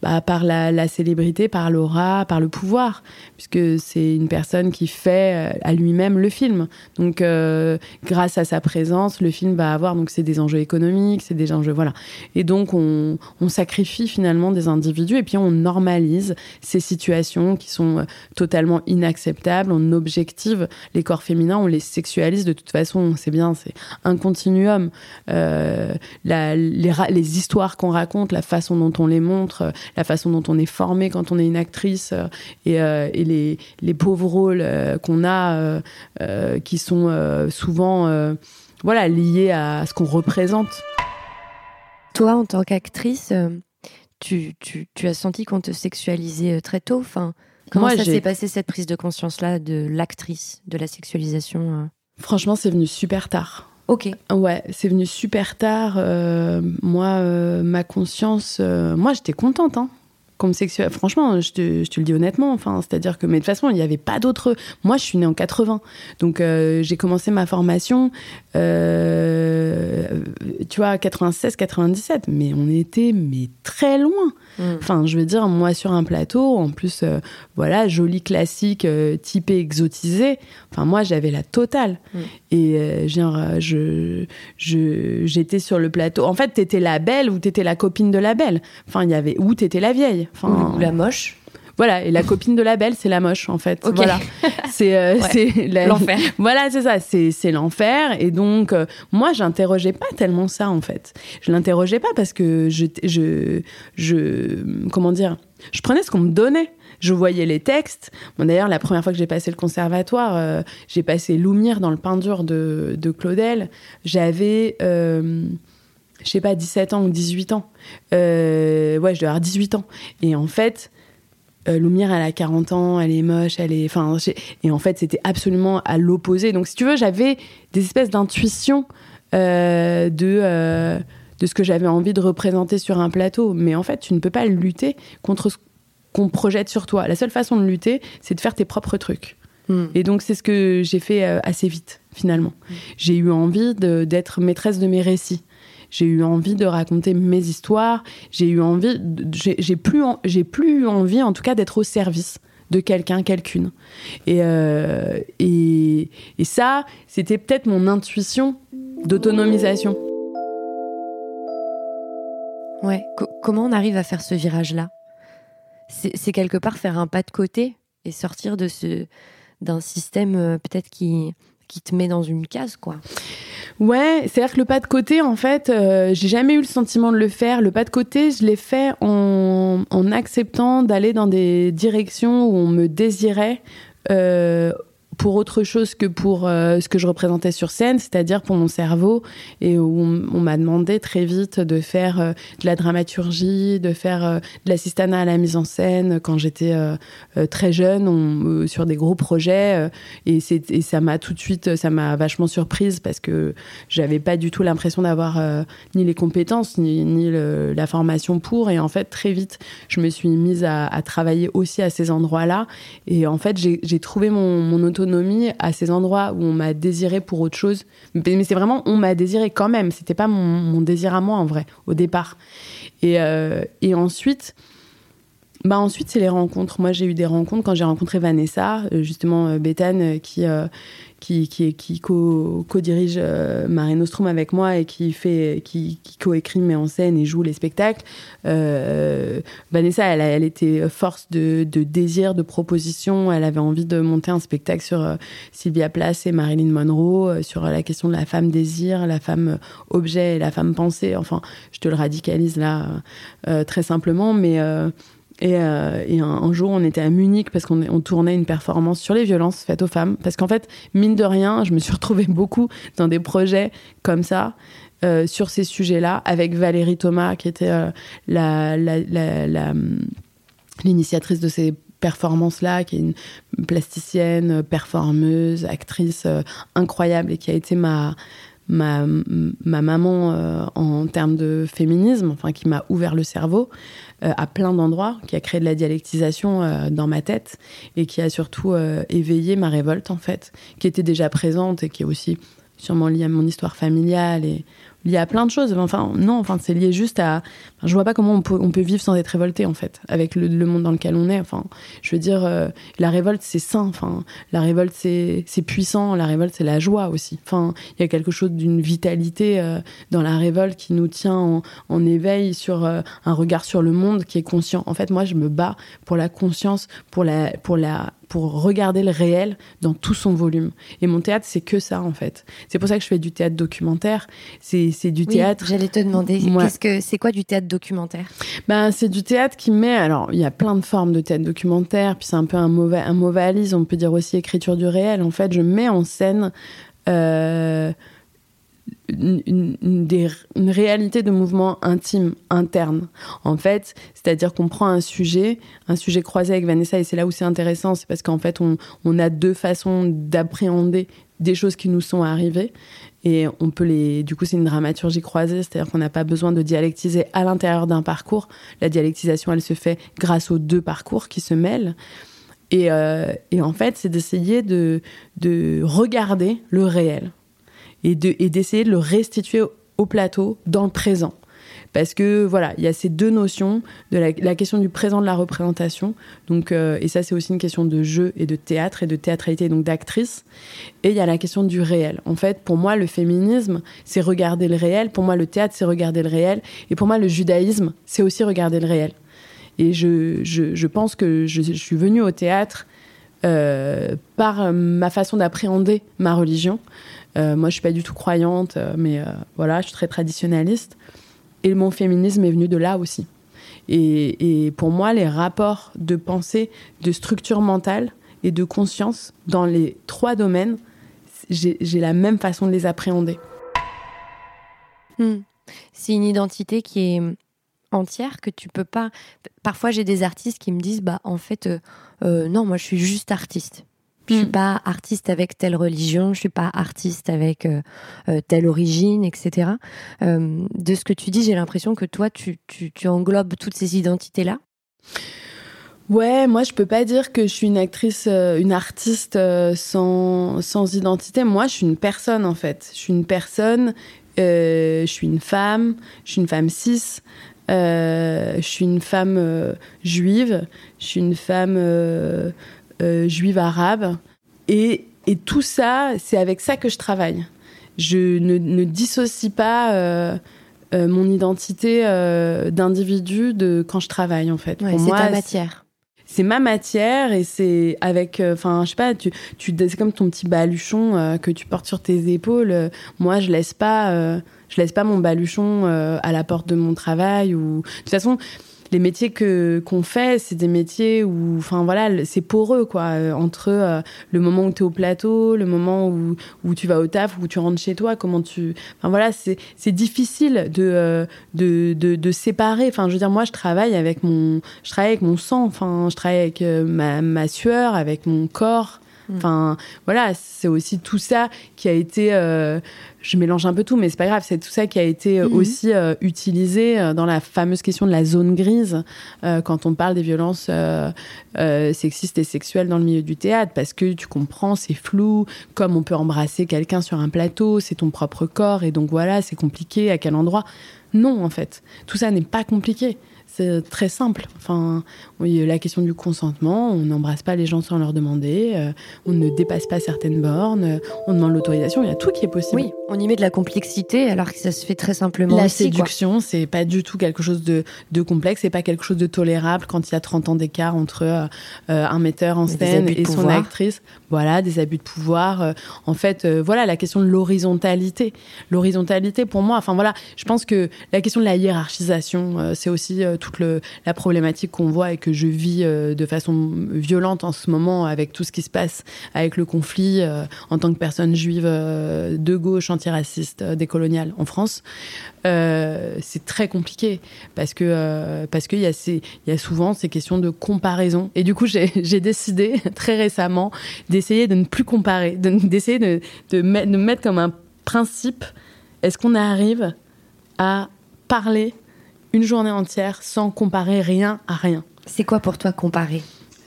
bah, par la, célébrité, par l'aura, par le pouvoir, puisque c'est une personne qui fait euh, à lui-même le film. Donc, euh, grâce à sa présence, le film va avoir. Donc, c'est des enjeux économiques, c'est des enjeux voilà. Et donc, on, sacrifie finalement des individus et puis on normalise ces situations qui sont euh, totalement inacceptables. On objective les corps féminins, on les sexualise de toute façon. C'est bien, c'est un continuum. Les histoires qu'on raconte, la façon dont on les montre la façon dont on est formé quand on est une actrice euh, et, euh, et les, les, pauvres rôles euh, qu'on a qui sont souvent voilà, liés à ce qu'on représente. Toi, en tant qu'actrice, tu, tu, tu as senti qu'on te sexualisait très tôt? Enfin, Comment ça s'est passé cette prise de conscience-là de l'actrice, de la sexualisation Franchement, c'est venu super tard. Ok. Ouais, c'est venu super tard. Euh, moi, euh, ma conscience, euh, moi, j'étais contente. Hein comme sexuel. Franchement, je te, je te, le dis honnêtement. Enfin, c'est-à-dire que, mais de toute façon, il n'y avait pas d'autre. Moi, je suis née en 80, donc euh, j'ai commencé ma formation, euh, tu vois, 96, 97. Mais on était mais très loin. Mm. Enfin, je veux dire, moi sur un plateau, en plus, euh, voilà, joli classique, typé exotisé. Enfin, moi, j'avais la totale. Mm. Et genre, je, je, j'étais sur le plateau. En fait, t'étais la belle ou t'étais la copine de la belle. Enfin, il y avait ou t'étais la vieille. Enfin, la moche. Voilà, et la copine de la belle, c'est la moche en fait. Voilà, c'est euh, l'enfer. Voilà, c'est ça, c'est l'enfer. Et donc, euh, moi, j'interrogeais pas tellement ça en fait. Je l'interrogeais pas parce que je, je, je, comment dire, je prenais ce qu'on me donnait. Je voyais les textes. Bon, D'ailleurs, la première fois que j'ai passé le conservatoire, euh, j'ai passé Loumire dans le pain dur de, de Claudel. J'avais je sais pas, 17 ans ou 18 ans. Euh, ouais, je dois avoir 18 ans. Et en fait, euh, Lumière, elle a 40 ans, elle est moche, elle est. Enfin, et en fait, c'était absolument à l'opposé. Donc, si tu veux, j'avais des espèces d'intuition euh, de, de ce que j'avais envie de représenter sur un plateau. Mais en fait, tu ne peux pas lutter contre ce qu'on projette sur toi. La seule façon de lutter, c'est de faire tes propres trucs. Hmm. Et donc, c'est ce que j'ai fait assez vite, finalement. Hmm. J'ai eu envie d'être maîtresse de mes récits j'ai eu envie de raconter mes histoires, j'ai eu envie, j'ai plus, j'ai plus envie en tout cas d'être au service de quelqu'un, quelqu'une. Et, euh, et, et, ça, c'était peut-être mon intuition d'autonomisation. Ouais, comment on arrive à faire ce virage-là? C'est quelque part faire un pas de côté et sortir de ce d'un système euh, peut-être qui qui te met dans une case, quoi. Ouais, c'est-à-dire que le pas de côté, en fait, euh, j'ai jamais eu le sentiment de le faire. Le pas de côté, je l'ai fait en, acceptant d'aller dans des directions où on me désirait euh, pour autre chose que pour euh, ce que je représentais sur scène, c'est-à-dire pour mon cerveau, et où on, m'a demandé très vite de faire euh, de la dramaturgie, de faire euh, de l'assistanat à la mise en scène. Quand j'étais très jeune, on, sur des gros projets, et, et, ça m'a tout de suite, ça m'a vachement surprise parce que j'avais pas du tout l'impression d'avoir ni les compétences ni, ni la formation pour, et en fait très vite, je me suis mise à, à travailler aussi à ces endroits-là, et en fait j'ai trouvé mon, mon autonomie à ces endroits où on m'a désiré pour autre chose. Mais c'est vraiment on m'a désiré quand même. C'était pas mon, désir à moi en vrai au départ. Et, euh, et ensuite, bah ensuite c'est les rencontres. Moi j'ai eu des rencontres quand j'ai rencontré Vanessa, euh, justement euh, Béthane qui qui, co-dirige euh, Mare Nostrum avec moi et qui qui, qui co-écrit, met en scène et joue les spectacles. Euh, Vanessa, elle, était force de, désir, de proposition. Elle avait envie de monter un spectacle sur euh, Sylvia Plath et Marilyn Monroe, euh, sur la question de la femme désir, la femme objet et la femme pensée. Enfin, je te le radicalise là très simplement, mais et, euh, un, jour, on était à Munich parce qu'on on tournait une performance sur les violences faites aux femmes. Parce qu'en fait, mine de rien, je me suis retrouvée beaucoup dans des projets comme ça. Euh, sur ces sujets-là, avec Valérie Thomas, qui était euh, la, l'initiatrice de ces performances-là, qui est une plasticienne, performeuse, actrice incroyable et qui a été ma, ma, ma maman euh, en termes de féminisme, enfin qui m'a ouvert le cerveau euh, à plein d'endroits, qui a créé de la dialectisation euh, dans ma tête et qui a surtout éveillé ma révolte en fait, qui était déjà présente et qui est aussi sûrement liée à mon histoire familiale et lié à plein de choses. Enfin, non, enfin, c'est lié juste à. je vois pas comment on peut, on peut, vivre sans être révolté, en fait, avec le, monde dans lequel on est. Enfin, je veux dire, euh, la révolte, c'est sain. Enfin, la révolte, c'est puissant. La révolte, c'est la joie aussi. Enfin, il y a quelque chose d'une vitalité euh, dans la révolte qui nous tient en, en éveil sur euh, un regard sur le monde qui est conscient. En fait, moi, je me bats pour la conscience, pour la, pour la pour regarder le réel dans tout son volume. Et mon théâtre, c'est que ça, en fait. C'est pour ça que je fais du théâtre documentaire. C'est du théâtre. J'allais te demander, qu'est-ce que c'est quoi du théâtre documentaire? Ben, c'est du théâtre qui met. Alors, il y a plein de formes de théâtre documentaire, puis c'est un peu un mauvais, un mauvais valise. On peut dire aussi écriture du réel. En fait, je mets en scène. Euh, une, réalité de mouvement intime, interne. En fait, c'est-à-dire qu'on prend un sujet, un sujet croisé avec Vanessa, et c'est là où c'est intéressant, c'est parce qu'en fait, on, on, a deux façons d'appréhender des choses qui nous sont arrivées. Et on peut les. Du coup, c'est une dramaturgie croisée, c'est-à-dire qu'on n'a pas besoin de dialectiser à l'intérieur d'un parcours. La dialectisation, elle se fait grâce aux deux parcours qui se mêlent. Et, euh, et en fait, c'est d'essayer de, de regarder le réel et d'essayer de, le restituer au plateau dans le présent. Parce que voilà, il y a ces deux notions de la, question du présent de la représentation. Donc, euh, et ça, c'est aussi une question de jeu et de théâtre et de théâtralité, donc d'actrice. Et il y a la question du réel. En fait, pour moi, le féminisme, c'est regarder le réel. Pour moi, le théâtre, c'est regarder le réel. Et pour moi, le judaïsme, c'est aussi regarder le réel. Et je, je, pense que je, je, suis venue au théâtre euh, par ma façon d'appréhender ma religion. Euh, moi, je suis pas du tout croyante, euh, mais euh, voilà, je suis très traditionnaliste. Et mon féminisme est venu de là aussi. Et, pour moi, les rapports de pensée, de structure mentale et de conscience dans les trois domaines, j'ai la même façon de les appréhender. Hmm. C'est une identité qui est entière que tu peux pas. Parfois, j'ai des artistes qui me disent, bah en fait, non, moi je suis juste artiste. Je suis mm. pas artiste avec telle religion, je suis pas artiste avec euh, euh, telle origine, etc. Euh, de ce que tu dis, j'ai l'impression que toi, tu, tu, tu englobes toutes ces identités-là. Ouais, moi je peux pas dire que je suis une actrice, une artiste sans, sans identité. Moi, je suis une personne en fait. Je suis une personne. je suis une femme. Je suis une femme cis. je suis une femme juive. Je suis une femme juive arabe. Et, et, tout ça, c'est avec ça que je travaille. Je ne, ne dissocie pas euh, euh, mon identité d'individu de quand je travaille, en fait. Ouais, c'est ta matière c'est ma matière et c'est avec enfin je sais pas tu, tu c'est comme ton petit baluchon que tu portes sur tes épaules moi je laisse pas je laisse pas mon baluchon à la porte de mon travail ou de toute façon les métiers que qu'on fait, c'est des métiers où, enfin voilà, c'est poreux quoi, euh, entre euh, le moment où tu es au plateau, le moment où, où tu vas au taf, où tu rentres chez toi, comment tu, enfin voilà, c'est difficile de, euh, de, de de séparer. Enfin, je veux dire, moi, je travaille avec mon, je travaille avec mon sang, enfin, je travaille avec ma ma sueur, avec mon corps. Mm. Enfin, voilà, c'est aussi tout ça qui a été. Euh, je mélange un peu tout, mais c'est pas grave. C'est tout ça qui a été euh, mm-hmm. aussi euh, utilisé dans la fameuse question de la zone grise quand on parle des violences sexistes et sexuelles dans le milieu du théâtre, parce que tu comprends, c'est flou. Comme on peut embrasser quelqu'un sur un plateau, c'est ton propre corps, et donc voilà, c'est compliqué. À quel endroit? Non, en fait, tout ça n'est pas compliqué c'est très simple. Enfin, oui, la question du consentement, on n'embrasse pas les gens sans leur demander, euh, on ne dépasse pas certaines bornes, on demande l'autorisation, il y a tout qui est possible. Oui, on y met de la complexité alors que ça se fait très simplement. La séduction, c'est pas du tout quelque chose de, de complexe, c'est pas quelque chose de tolérable quand il y a 30 ans d'écart entre euh, euh, un metteur en scène et son actrice. Voilà, des abus de pouvoir. en fait, voilà, la question de l'horizontalité. L'horizontalité, pour moi, enfin voilà, je pense que la question de la hiérarchisation, c'est aussi tout la problématique qu'on voit et que je vis euh, de façon violente en ce moment avec tout ce qui se passe avec le conflit euh, en tant que personne juive euh, de gauche, antiraciste, décoloniale en France. c'est très compliqué parce que parce qu'il y a il y a souvent ces questions de comparaison et du coup j'ai décidé très récemment d'essayer de ne plus comparer d'essayer de, de, de mettre comme un principe est-ce qu'on arrive à parler une journée entière sans comparer rien à rien. C'est quoi pour toi comparer?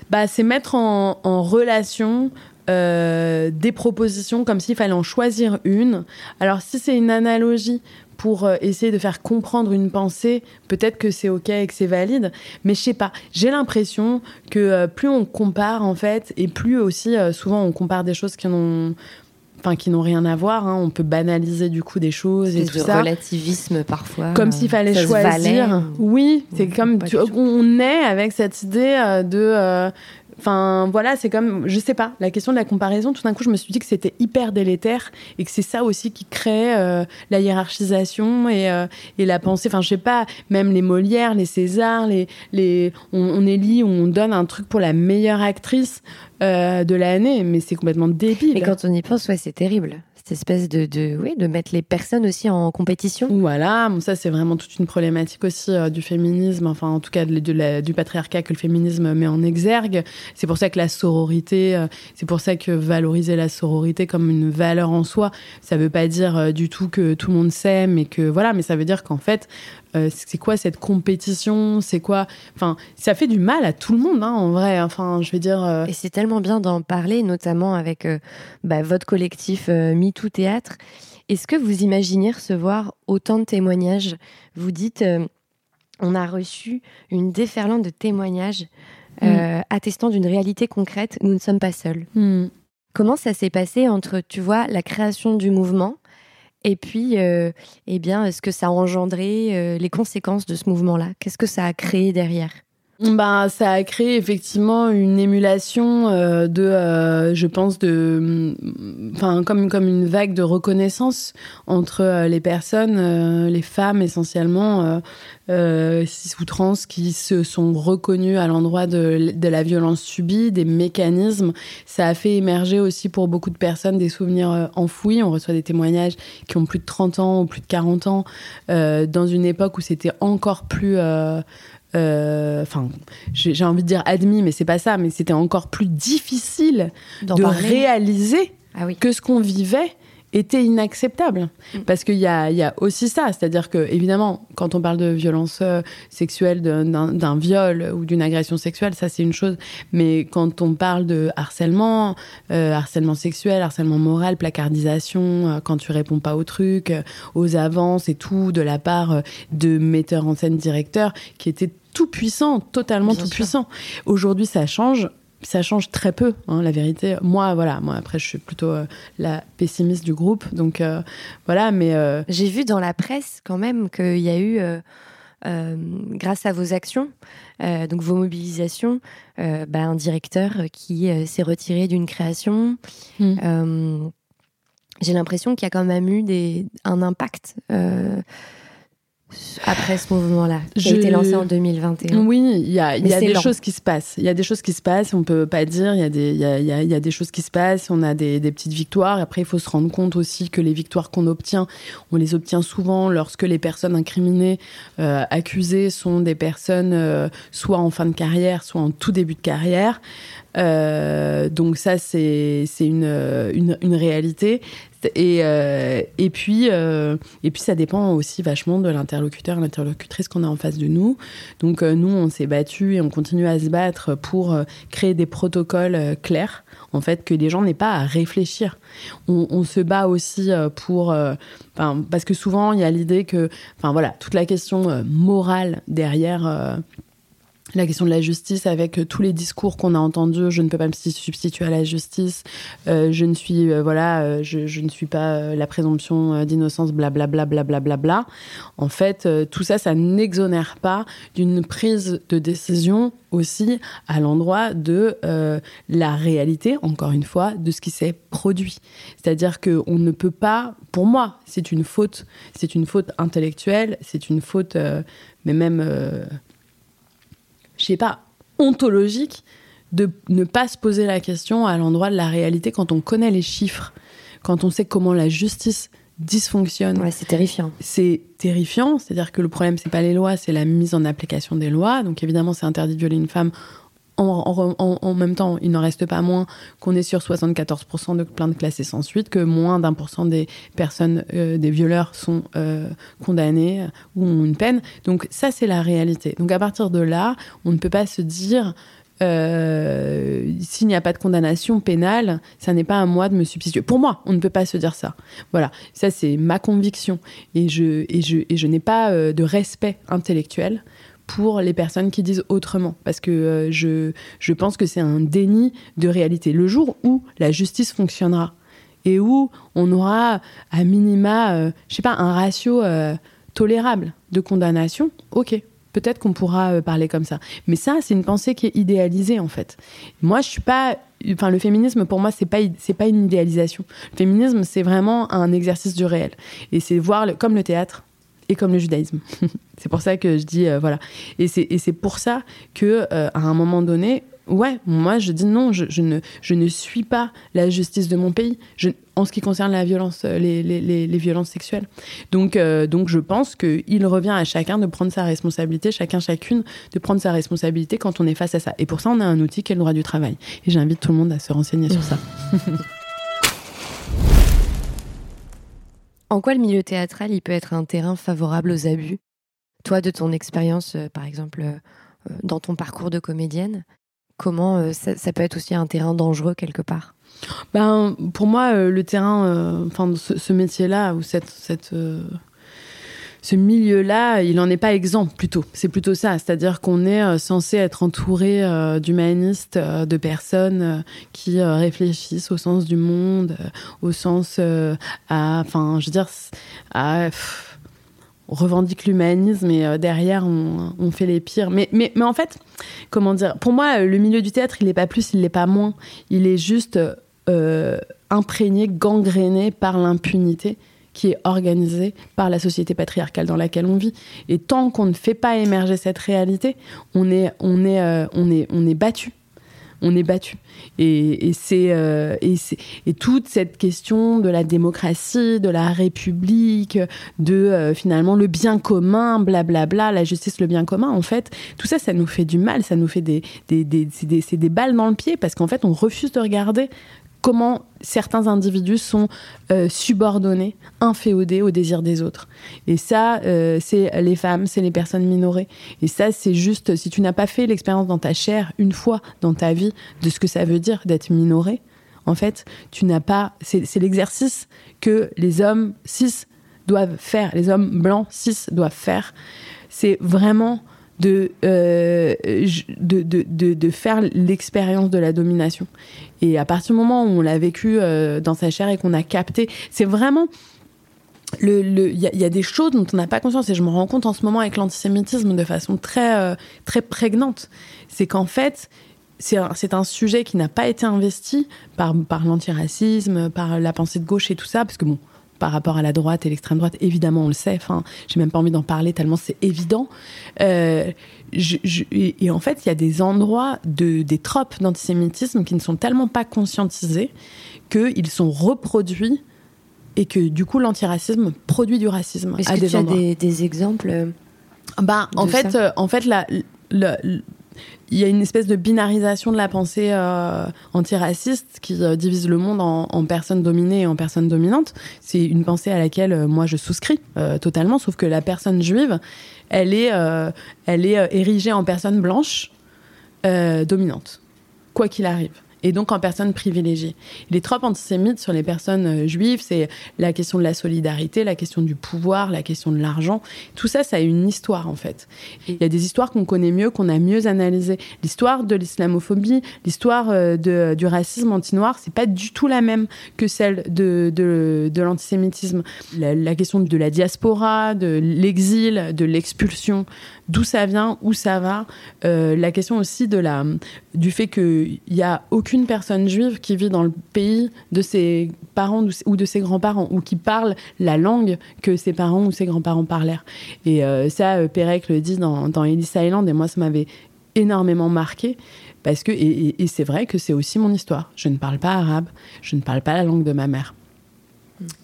Bah, C'est mettre en, relation euh, des propositions comme s'il fallait en choisir une. Alors si c'est une analogie pour euh, essayer de faire comprendre une pensée, peut-être que c'est ok et que c'est valide, mais je sais pas. J'ai l'impression que euh, plus on compare en fait, et plus aussi souvent on compare des choses qui n'ont enfin qui n'ont rien à voir. Hein. On peut banaliser du coup des choses et tout ça. relativisme parfois. Comme s'il fallait choisir. Oui, c'est comme on est avec cette idée euh, de. Enfin, voilà, c'est comme, je sais pas, la question de la comparaison, tout d'un coup, je me suis dit que c'était hyper délétère et que c'est ça aussi qui crée euh, la hiérarchisation et, euh, et, la pensée. Enfin, je sais pas, même les Molières, les Césars, les, les, on, on élit, on donne un truc pour la meilleure actrice euh, de l'année, mais c'est complètement débile. Mais quand on y pense, ouais, c'est terrible cette espèce de, de, oui, de mettre les personnes aussi en compétition. Voilà, ça c'est vraiment toute une problématique aussi euh, du féminisme, enfin en tout cas du patriarcat que le féminisme met en exergue. C'est pour ça que la sororité, euh, c'est pour ça que valoriser la sororité comme une valeur en soi, ça veut pas dire euh, du tout que tout le monde s'aime et que voilà, mais ça veut dire qu'en fait euh, c'est quoi cette compétition? C'est quoi? Enfin, ça fait du mal à tout le monde, hein, en vrai. Enfin, je veux dire. Euh, Et c'est tellement bien d'en parler, notamment avec euh, bah, votre collectif MeToo Théâtre. Est-ce que vous imaginez recevoir autant de témoignages? Vous dites, on a reçu une déferlante de témoignages mm. attestant d'une réalité concrète. Nous ne sommes pas seuls. Mm. Comment ça s'est passé entre, tu vois, la création du mouvement et puis, euh, eh bien, ce que ça a engendré, euh, les conséquences de ce mouvement-là? Qu'est-ce que ça a créé derrière? Ben, ça a créé effectivement une émulation euh, de, euh, je pense, de, enfin, comme, comme une vague de reconnaissance entre euh, les personnes, les femmes essentiellement, cis ou trans, qui se sont reconnues à l'endroit de, de, la violence subie, des mécanismes. Ça a fait émerger aussi pour beaucoup de personnes des souvenirs enfouis. On reçoit des témoignages qui ont plus de 30 ans ou plus de 40 ans, dans une époque où c'était encore plus enfin, j'ai envie de dire admis, mais c'est pas ça, mais c'était encore plus difficile de réaliser ah que ce qu'on vivait était inacceptable. Mm. Parce qu'il y a, y a, aussi ça, c'est-à-dire que, évidemment, quand on parle de violence euh, sexuelle, d'un viol ou d'une agression sexuelle, ça c'est une chose. Mais quand on parle de harcèlement, euh, harcèlement sexuel, harcèlement moral, placardisation, quand tu réponds pas aux trucs, aux avances et tout, de la part de metteurs en scène, directeurs, qui étaient tout puissant, totalement tout puissant. Aujourd'hui, ça change. Ça change très peu, hein, la vérité. Moi, voilà, moi après, je suis plutôt euh, la pessimiste du groupe, donc euh, voilà. Mais euh, j'ai vu dans la presse quand même qu'il y a eu, grâce à vos actions, donc vos mobilisations, bah, un directeur qui s'est retiré d'une création. Hmm. j'ai l'impression qu'il y a quand même eu des, un impact après ce mouvement-là, qui a été lancé en 2021 Oui, il y a, y a des choses qui se passent. Il y a des choses qui se passent, on peut pas dire. Il y, a des, y, a, y a des choses qui se passent, on a des, des petites victoires. Après, il faut se rendre compte aussi que les victoires qu'on obtient, on les obtient souvent lorsque les personnes incriminées, euh, accusées, sont des personnes euh, soit en fin de carrière, soit en tout début de carrière. Euh, donc ça, c'est une, une, une, réalité. Et, euh, et, puis, euh, et puis, ça dépend aussi vachement de l'interlocuteur l'interlocutrice qu'on a en face de nous. Donc, euh, nous, on s'est battu et on continue à se battre pour créer des protocoles clairs, en fait, que les gens n'aient pas à réfléchir. On, on se bat aussi pour... parce que souvent, il y a l'idée que... Enfin, voilà, toute la question morale derrière la question de la justice avec euh, tous les discours qu'on a entendus. Je ne peux pas me substituer à la justice. Euh, je ne suis euh, voilà je, ne suis pas la présomption d'innocence blablabla blablabla bla, en fait tout ça ça n'exonère pas d'une prise de décision aussi à l'endroit de la réalité encore une fois de ce qui s'est produit. C'est à dire que on ne peut pas pour moi c'est une faute. C'est une faute intellectuelle c'est une faute mais même je sais pas, ontologique de ne pas se poser la question à l'endroit de la réalité quand on connaît les chiffres, quand on sait comment la justice dysfonctionne. Ouais, c'est terrifiant. C'est terrifiant, c'est-à-dire que le problème c'est pas les lois, c'est la mise en application des lois. Donc évidemment, c'est interdit de violer une femme en, même temps, il n'en reste pas moins qu'on est sur 74% de plaintes classées sans suite, que moins d'un pour cent des personnes, euh, des violeurs sont euh, condamnés ou ont une peine. Donc ça, c'est la réalité. Donc à partir de là, on ne peut pas se dire... Euh, s'il n'y a pas de condamnation pénale, ça n'est pas à moi de me substituer. Pour moi, on ne peut pas se dire ça. Voilà, ça c'est ma conviction et je n'ai pas euh, de respect intellectuel pour les personnes qui disent autrement. Parce que euh, je, je pense que c'est un déni de réalité. Le jour où la justice fonctionnera et où on aura à minima, euh, je sais pas, un ratio euh, tolérable de condamnation, ok. Peut-être qu'on pourra euh, parler comme ça. Mais ça, c'est une pensée qui est idéalisée, en fait. Moi, je suis pas. Enfin, le féminisme, pour moi, c'est pas, pas une idéalisation. Le féminisme, c'est vraiment un exercice du réel. Et c'est voir, comme le théâtre et comme le judaïsme. c'est pour ça que je dis, euh, voilà. Et c'est, pour ça que, euh, à un moment donné, ouais, moi je dis non, je, ne, je ne suis pas la justice de mon pays en ce qui concerne la violence, euh, les, les, les, violences sexuelles. Donc, donc je pense qu'il revient à chacun de prendre sa responsabilité, chacun, chacune, de prendre sa responsabilité quand on est face à ça. Et pour ça, on a un outil qui est le droit du travail. Et j'invite tout le monde à se renseigner sur ça. en quoi le milieu théâtral, il peut être un terrain favorable aux abus? Toi, de ton expérience, euh, par exemple, dans ton parcours de comédienne, comment euh, ça, peut être aussi un terrain dangereux quelque part? Ben, Pour moi, euh, le terrain, euh, enfin, ce, métier-là, ou cette, cette ce milieu-là, il n'en est pas exempt plutôt. C'est plutôt ça, c'est-à-dire qu'on est censé être entouré d'humanistes, de personnes qui réfléchissent au sens du monde, au sens à, enfin, je veux dire, à revendique l'humanisme et euh, derrière on, fait les pires. Mais, mais, mais en fait, comment dire Pour moi, le milieu du théâtre, il n'est pas plus, il n'est pas moins. Il est juste euh, imprégné, gangréné par l'impunité qui est organisée par la société patriarcale dans laquelle on vit. Et tant qu'on ne fait pas émerger cette réalité, on est, on est, euh, on est, on est battu on est battu. Et, euh, et c'est et, toute cette question de la démocratie, de la République, de euh, finalement le bien commun, blablabla, la justice, le bien commun, en fait, tout ça, ça nous fait du mal, ça nous fait des, des, des, des, des balles dans le pied parce qu'en fait, on refuse de regarder comment certains individus sont euh, subordonnés, inféodés au désir des autres. Et ça, euh, c'est les femmes, c'est les personnes minorées. Et ça, c'est juste, si tu n'as pas fait l'expérience dans ta chair, une fois dans ta vie, de ce que ça veut dire d'être minoré, en fait, tu n'as pas. C'est l'exercice que les hommes cis doivent faire, les hommes blancs cis doivent faire. C'est vraiment euh, de, de, de, de, faire l'expérience de la domination. Et à partir du moment où on l'a vécu euh, dans sa chair et qu'on a capté, c'est vraiment il le, y, y, a des choses dont on n'a pas conscience et je me rends compte en ce moment avec l'antisémitisme de façon très, euh, très prégnante. C'est qu'en fait, c'est un, un, sujet qui n'a pas été investi par, par l'antiracisme, par la pensée de gauche et tout ça, parce que bon, par rapport à la droite et l'extrême droite, évidemment, on le sait. Enfin, j'ai même pas envie d'en parler tellement c'est évident. Euh, et, en fait, il y a des endroits de, des tropes d'antisémitisme qui ne sont tellement pas conscientisés qu'ils sont reproduits et que du coup, l'antiracisme produit du racisme. Est-ce que des tu as des, des exemples bah, en, fait, euh, en fait, la, la, il y a une espèce de binarisation de la pensée euh, antiraciste qui euh, divise le monde en, personnes dominées et en personnes dominantes. C'est une pensée à laquelle euh, moi je souscris totalement, sauf que la personne juive, elle est, elle est érigée en personne blanche dominante, quoi qu'il arrive et donc en personne privilégiée. Les tropes antisémites sur les personnes euh, juives, c'est la question de la solidarité, la question du pouvoir, la question de l'argent. Tout ça, ça a une histoire en fait. Il y a des histoires qu'on connaît mieux, qu'on a mieux analysées. L'histoire de l'islamophobie, l'histoire euh, du racisme anti-noir, c'est pas du tout la même que celle de, l'antisémitisme. La, la question de la diaspora, de l'exil, de l'expulsion, d'où ça vient, où ça va. Euh, la question aussi de la, du fait qu'il n'y a aucune personne juive qui vit dans le pays de ses parents ou de ses grands-parents ou qui parle la langue que ses parents ou ses grands-parents parlèrent. Et euh, ça, euh, Pérec le dit dans, dans Ellis Island et moi, ça m'avait énormément marqué parce que et, et c'est vrai que c'est aussi mon histoire. Je ne parle pas arabe, je ne parle pas la langue de ma mère.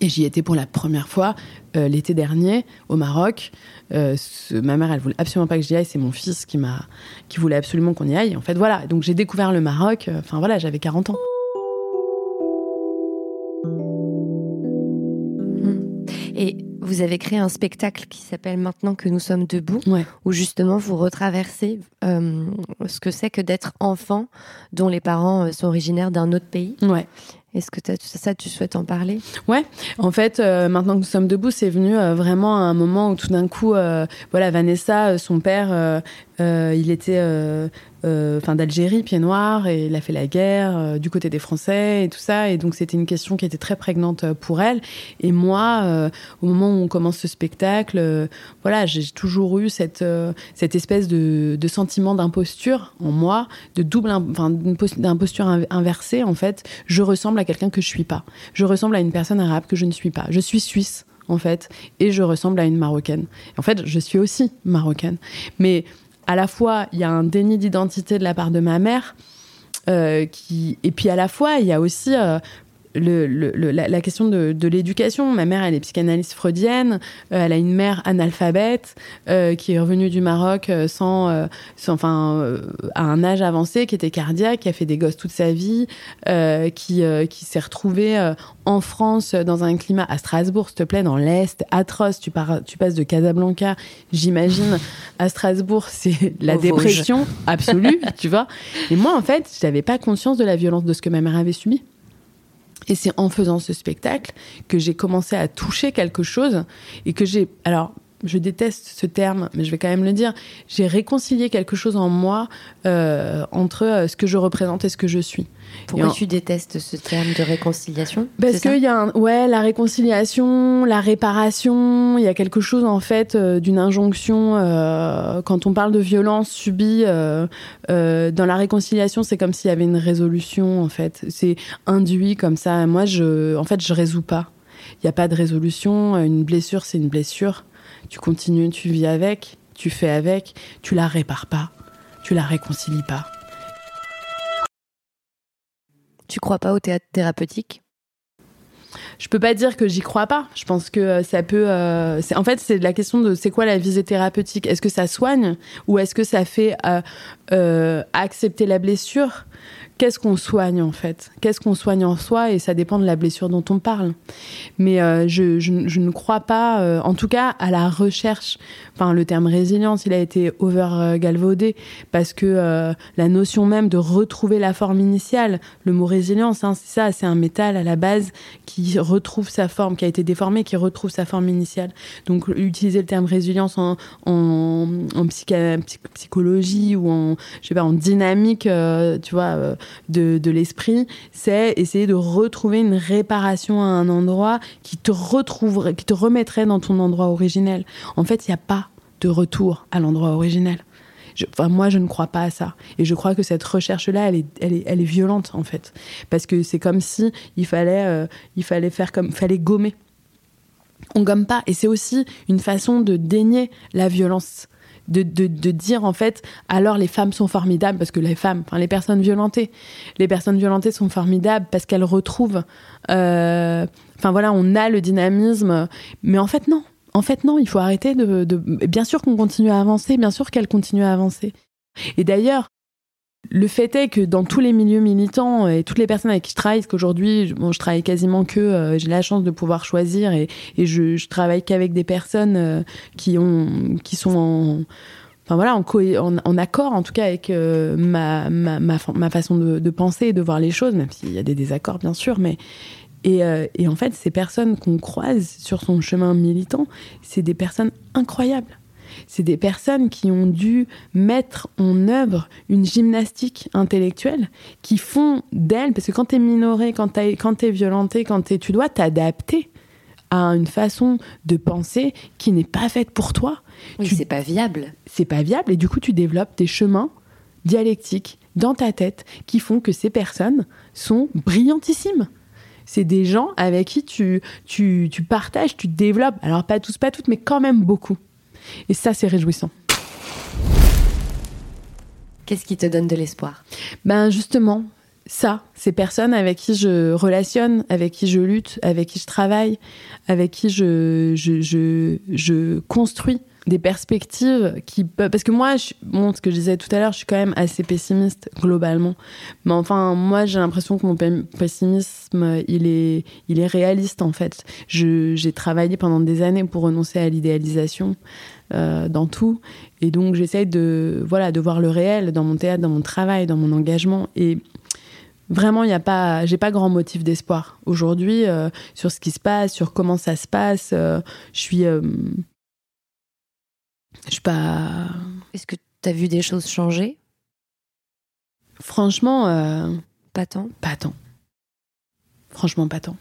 Et j'y étais pour la première fois euh, l'été dernier au Maroc. Euh, ma mère, elle voulait absolument pas que j'y aille. C'est mon fils qui m'a, qui voulait absolument qu'on y aille. En fait, voilà. Donc j'ai découvert le Maroc. Euh, enfin voilà, j'avais 40 ans. Et vous avez créé un spectacle qui s'appelle Maintenant que nous sommes debout, où justement vous retraversez ce que c'est que d'être enfant dont les parents sont originaires d'un autre pays. Ouais. Est-ce que ça, tu souhaites en parler? Ouais, en fait, euh, maintenant que nous sommes debout, c'est venu euh, vraiment à un moment où tout d'un coup, euh, voilà, Vanessa, son père, il était enfin d'Algérie, pied noir, et il a fait la guerre euh, du côté des Français et tout ça. Et donc c'était une question qui était très prégnante euh, pour elle. Et moi, au moment où on commence ce spectacle, voilà, j'ai toujours eu cette cette espèce de, de sentiment d'imposture en moi, de double, enfin d'imposture inversée en fait. Je ressemble à quelqu'un que je suis pas. Je ressemble à une personne arabe que je ne suis pas. Je suis suisse en fait, et je ressemble à une marocaine. En fait, je suis aussi marocaine, mais à la fois, il y a un déni d'identité de la part de ma mère, euh, qui, et puis à la fois, il y a aussi euh, le, la, question de, l'éducation. Ma mère, elle est psychanalyste freudienne. Euh, elle a une mère analphabète euh, qui est revenue du Maroc euh, sans, enfin, à un âge avancé, qui était cardiaque, qui a fait des gosses toute sa vie, qui, qui s'est retrouvée en France dans un climat à Strasbourg, s'il te plaît, dans l'Est, atroce. Tu, pars, tu passes de Casablanca, j'imagine, à Strasbourg, c'est la dépression absolue, tu vois. Et moi, en fait, je n'avais pas conscience de la violence de ce que ma mère avait subi. Et c'est en faisant ce spectacle que j'ai commencé à toucher quelque chose et que j'ai. Alors, je déteste ce terme, mais je vais quand même le dire. J'ai réconcilié quelque chose en moi euh, entre euh, ce que je représente et ce que je suis. Pourquoi tu détestes ce terme de réconciliation? Parce qu'il y a un, ouais, la réconciliation, la réparation, il y a quelque chose en fait euh, d'une injonction. Quand on parle de violence subie, dans la réconciliation, c'est comme s'il y avait une résolution en fait. C'est induit comme ça. Moi, je, en fait, je résous pas. Il n'y a pas de résolution. Une blessure, c'est une blessure. Tu continues, tu vis avec, tu fais avec, tu la répares pas, tu la réconcilies pas. Tu crois pas au théâtre thérapeutique? Je peux pas dire que j'y crois pas. Je pense que euh, ça peut. Euh, en fait, c'est la question de c'est quoi la visée thérapeutique? Est-ce que ça soigne ou est-ce que ça fait euh, accepter la blessure? Qu'est-ce qu'on soigne en fait? Qu'est-ce qu'on soigne en soi? Et ça dépend de la blessure dont on parle. Mais euh, je, ne crois pas, euh, en tout cas, à la recherche. Enfin, le terme résilience, il a été over galvaudé parce que euh, la notion même de retrouver la forme initiale, le mot résilience, hein, c'est ça, c'est un métal à la base qui retrouve sa forme, qui a été déformé, qui retrouve sa forme initiale. Donc, utiliser le terme résilience en, psychologie ou en dynamique, tu vois de, l'esprit, c'est essayer de retrouver une réparation à un endroit qui te retrouverait, qui te remettrait dans ton endroit originel. En fait, il n'y a pas de retour à l'endroit originel. enfin, moi, je ne crois pas à ça. Et je crois que cette recherche-là, elle est, elle, est, elle est violente, en fait. Parce que c'est comme si il fallait, euh, il fallait faire comme, fallait gommer. On gomme pas. Et c'est aussi une façon de dénier la violence de, de, dire en fait alors les femmes sont formidables parce que les femmes, enfin les personnes violentées, les personnes violentées sont formidables parce qu'elles retrouvent, euh, enfin voilà, on a le dynamisme, mais en fait non, en fait non, il faut arrêter de, bien sûr qu'on continue à avancer, bien sûr qu'elle continue à avancer. Et d'ailleurs, le fait est que dans tous les milieux militants et toutes les personnes avec qui je travaille, parce qu'aujourd'hui, bon, je travaille quasiment que, euh, j'ai la chance de pouvoir choisir et, je, travaille qu'avec des personnes euh, qui ont, qui sont en, enfin voilà, en, accord en tout cas avec euh, ma, ma, ma, façon de, penser et de voir les choses, même s'il y a des désaccords bien sûr, mais et en fait, ces personnes qu'on croise sur son chemin militant, c'est des personnes incroyables c'est des personnes qui ont dû mettre en œuvre une gymnastique intellectuelle qui font d'elles, parce que quand tu es minoré, quand tu es violenté, quand es, tu dois t'adapter à une façon de penser qui n'est pas faite pour toi. Oui, c'est pas viable. C'est pas viable et du coup tu développes des chemins dialectiques dans ta tête qui font que ces personnes sont brillantissimes c'est des gens avec qui tu, tu, tu partages, tu développes, alors pas tous, pas toutes, mais quand même beaucoup. Et ça, c'est réjouissant. Qu'est-ce qui te donne de l'espoir? Ben justement, ça, ces personnes avec qui je relationne, avec qui je lutte, avec qui je travaille, avec qui je, je, je, je construis des perspectives qui peuvent... Parce que moi, je, bon, ce que je disais tout à l'heure, je suis quand même assez pessimiste globalement. Mais enfin, moi, j'ai l'impression que mon pessimisme, il est, il est réaliste en fait. J'ai travaillé pendant des années pour renoncer à l'idéalisation. Euh, dans tout. Et donc j'essaie de, voilà, de voir le réel dans mon théâtre, dans mon travail, dans mon engagement. Et Vraiment, il n'y a pas, j'ai pas grand motif d'espoir aujourd'hui euh, sur ce qui se passe, sur comment ça se passe. je suis, je suis pas. Est-ce que tu as vu des choses changer? Franchement, pas tant? Pas tant. Franchement, pas tant.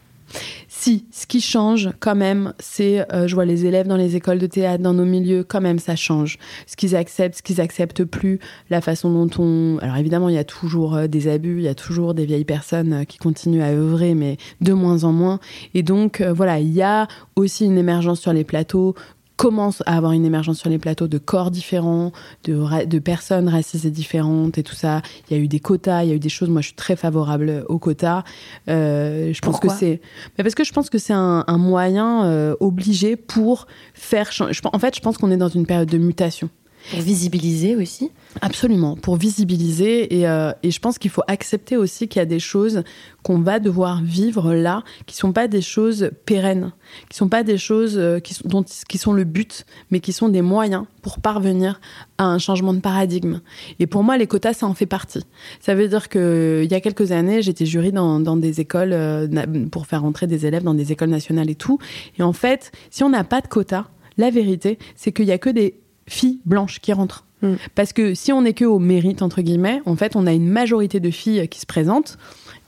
Si, ce qui change quand même, c'est, euh, je vois les élèves dans les écoles de théâtre, dans nos milieux, quand même, ça change. Ce qu'ils acceptent, ce qu'ils acceptent plus, la façon dont on... Alors évidemment, il y a toujours euh, des abus, il y a toujours des vieilles personnes euh, qui continuent à œuvrer, mais de moins en moins. Et donc, voilà, il y a aussi une émergence sur les plateaux commence à avoir une émergence sur les plateaux de corps différents, de, de personnes racisées différentes et tout ça. Il y a eu des quotas, il y a eu des choses. Moi, je suis très favorable aux quotas. Euh, je pense que c'est parce que je pense que c'est un, moyen euh, obligé pour faire. En fait, je pense qu'on est dans une période de mutation. Pour visibiliser aussi Absolument, pour visibiliser. Et, euh, et je pense qu'il faut accepter aussi qu'il y a des choses qu'on va devoir vivre là, qui sont pas des choses pérennes, qui sont pas des choses euh, qui sont, dont, qui sont le but, mais qui sont des moyens pour parvenir à un changement de paradigme. Et pour moi, les quotas, ça en fait partie. Ça veut dire que il y a quelques années, j'étais jury dans, dans, des écoles euh, pour faire entrer des élèves dans des écoles nationales et tout. Et en fait, si on n'a pas de quotas, la vérité, c'est qu'il y a que des filles blanches qui rentrent. Mm. Parce que si on n'est que au mérite, entre guillemets, en fait, on a une majorité de filles qui se présentent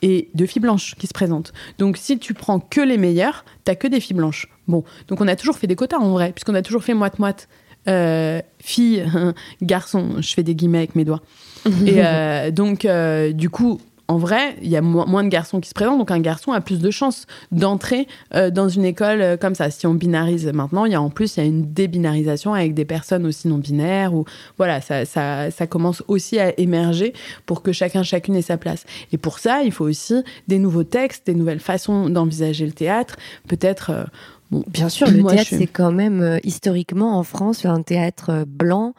et de filles blanches qui se présentent. Donc si tu prends que les meilleures, t'as que des filles blanches. Bon, donc on a toujours fait des quotas en vrai, puisqu'on a toujours fait moite-moite. Euh, filles, garçons, je fais des guillemets avec mes doigts. et euh, donc, euh, du coup, en vrai, il y a moins de garçons qui se présentent, donc un garçon a plus de chances d'entrer euh, dans une école euh, comme ça. Si on binarise maintenant, il y a en plus il y a une débinarisation avec des personnes aussi non binaires ou voilà, ça, ça, ça commence aussi à émerger pour que chacun chacune ait sa place. Et pour ça, il faut aussi des nouveaux textes, des nouvelles façons d'envisager le théâtre, peut-être. Euh, bon, bien sûr, le théâtre c'est quand même historiquement en France un théâtre blanc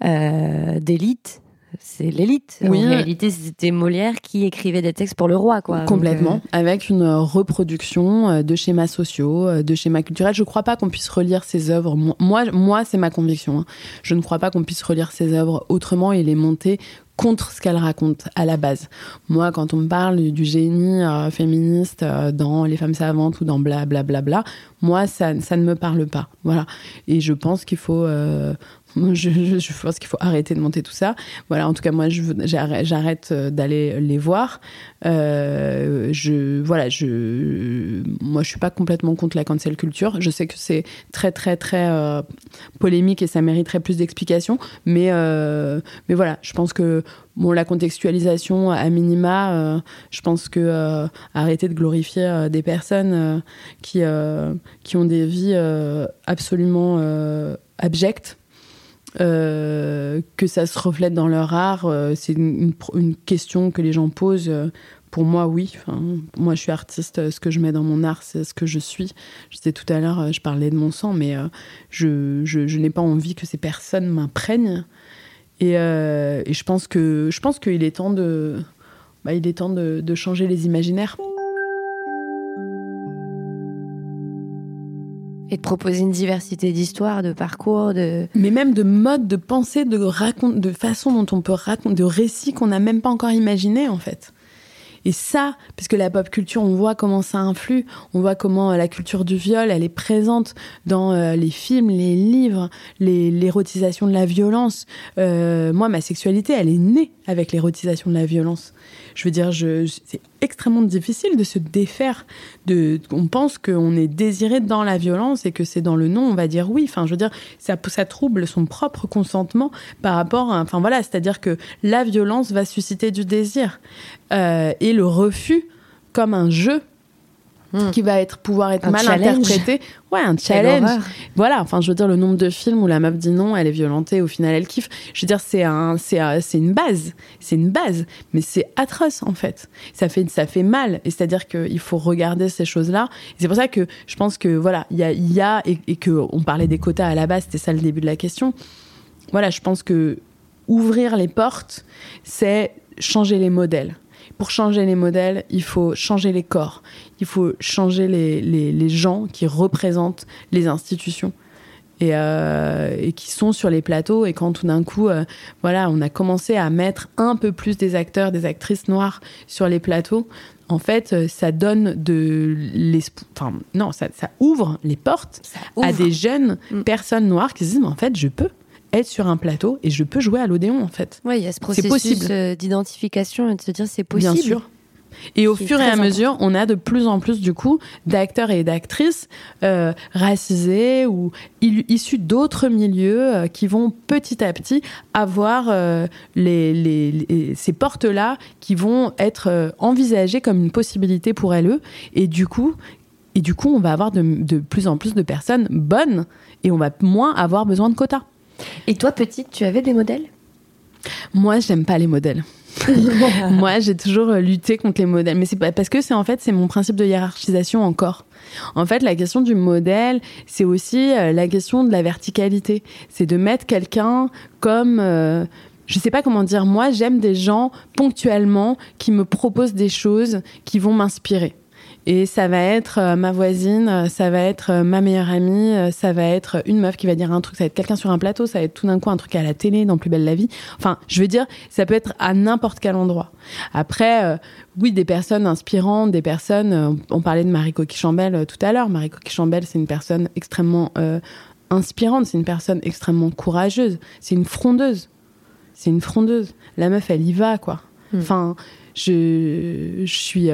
d'élite c'est l'élite. Oui. En réalité, c'était Molière qui écrivait des textes pour le roi, quoi. Complètement, euh, avec une reproduction euh, de schémas sociaux, euh, de schémas culturels. Je ne crois pas qu'on puisse relire ses œuvres. Moi, moi, c'est ma conviction. Hein. Je ne crois pas qu'on puisse relire ses œuvres autrement et les monter contre ce qu'elle raconte à la base. Moi, quand on me parle du génie féministe dans Les femmes savantes ou dans bla bla bla bla, moi, ça, ça ne me parle pas. Voilà. Et je pense qu'il faut je, pense qu'il faut arrêter de monter tout ça. Voilà, en tout cas, moi, j'arrête euh, d'aller les voir. Euh, je, voilà, je, moi, je suis pas complètement contre la cancel culture. Je sais que c'est très, très, très euh, polémique et ça mériterait plus d'explications. Mais, mais voilà, je pense que la contextualisation à minima, je pense que arrêter de glorifier des personnes qui, qui ont des vies absolument abjectes euh, que ça se reflète dans leur art, euh, c'est une, question que les gens posent. Pour moi, oui. Moi, je suis artiste. Ce que je mets dans mon art, c'est ce que je suis. Je disais tout à l'heure, je parlais de mon sang, mais euh, je, n'ai pas envie que ces personnes m'imprègnent. Et, je pense je pense qu'il est temps de, bah, il est temps de changer les imaginaires. Et de proposer une diversité d'histoires, de parcours, de... Mais même de modes de pensée, de, raconte, de façon dont on peut raconter, de récits qu'on n'a même pas encore imaginés, en fait. Et ça, puisque la pop culture, on voit comment ça influe, on voit comment euh, la culture du viol, elle est présente dans euh, les films, les livres, l'érotisation de la violence. Euh, moi, ma sexualité, elle est née avec l'érotisation de la violence. Je veux dire, je, c'est extrêmement difficile de se défaire de. On pense qu'on est désiré dans la violence et que c'est dans le non, on va dire oui. Enfin, je veux dire, ça, ça trouble son propre consentement par rapport à. Enfin, voilà, c'est-à-dire que la violence va susciter du désir. Euh, et le refus comme un jeu Hmm. qui va être pouvoir être mal interprété. Ouais, un challenge. Voilà, enfin, je veux dire le nombre de films où la meuf dit non, elle est violentée, au final elle kiffe. Je veux dire, c'est un, c'est, c'est une base, c'est une base, mais c'est atroce en fait. Ça fait, ça fait mal. Et c'est-à-dire qu'il faut regarder ces choses-là. C'est pour ça que je pense que voilà, il y a, y a et, et que on parlait des quotas à la base, c'était ça le début de la question. Voilà, je pense que ouvrir les portes, c'est changer les modèles pour changer les modèles, il faut changer les corps, il faut changer les, les, les gens qui représentent les institutions. et, euh, et, qui sont sur les plateaux. Et quand tout d'un coup, euh, voilà, on a commencé à mettre un peu plus des acteurs, des actrices noires sur les plateaux, en fait, euh, ça donne de l'espoir. Enfin, non, ça, ça, ouvre les portes à des jeunes mm. personnes noires qui se disent, mais en fait, je peux être sur un plateau et je peux jouer à l'Odéon, en fait. Oui, il y a ce processus d'identification et de se dire, c'est possible. Bien sûr. Et au fur et à mesure, on a de plus en plus du coup d'acteurs et d'actrices euh, racisés ou issus d'autres milieux euh, qui vont petit à petit avoir euh, les, ces portes-là qui vont être envisagées comme une possibilité pour elles. Et du coup, et du coup, on va avoir de, de plus en plus de personnes bonnes et on va moins avoir besoin de quotas. Et toi, petite, tu avais des modèles? Moi, j'aime pas les modèles. Moi, j'ai toujours euh, lutté contre les modèles, mais c'est parce que c'est en fait c'est mon principe de hiérarchisation encore. En fait, la question du modèle, c'est aussi euh, la question de la verticalité. C'est de mettre quelqu'un comme euh, je sais pas comment dire. Moi, j'aime des gens ponctuellement qui me proposent des choses qui vont m'inspirer. Et ça va être euh, ma voisine, euh, ça va être euh, ma meilleure amie, ça va être une meuf qui va dire un truc, ça va être quelqu'un sur un plateau, ça va être tout d'un coup un truc à la télé dans Plus belle la vie. Enfin, je veux dire, ça peut être à n'importe quel endroit. Après, oui, des personnes inspirantes, des personnes. on parlait de Marie Coquille Chambel tout à l'heure. Marie Coquille Chambel, c'est une personne extrêmement inspirante, c'est une personne extrêmement courageuse, c'est une frondeuse. C'est une frondeuse. La meuf, elle y va, quoi. Hmm. Enfin, je, je suis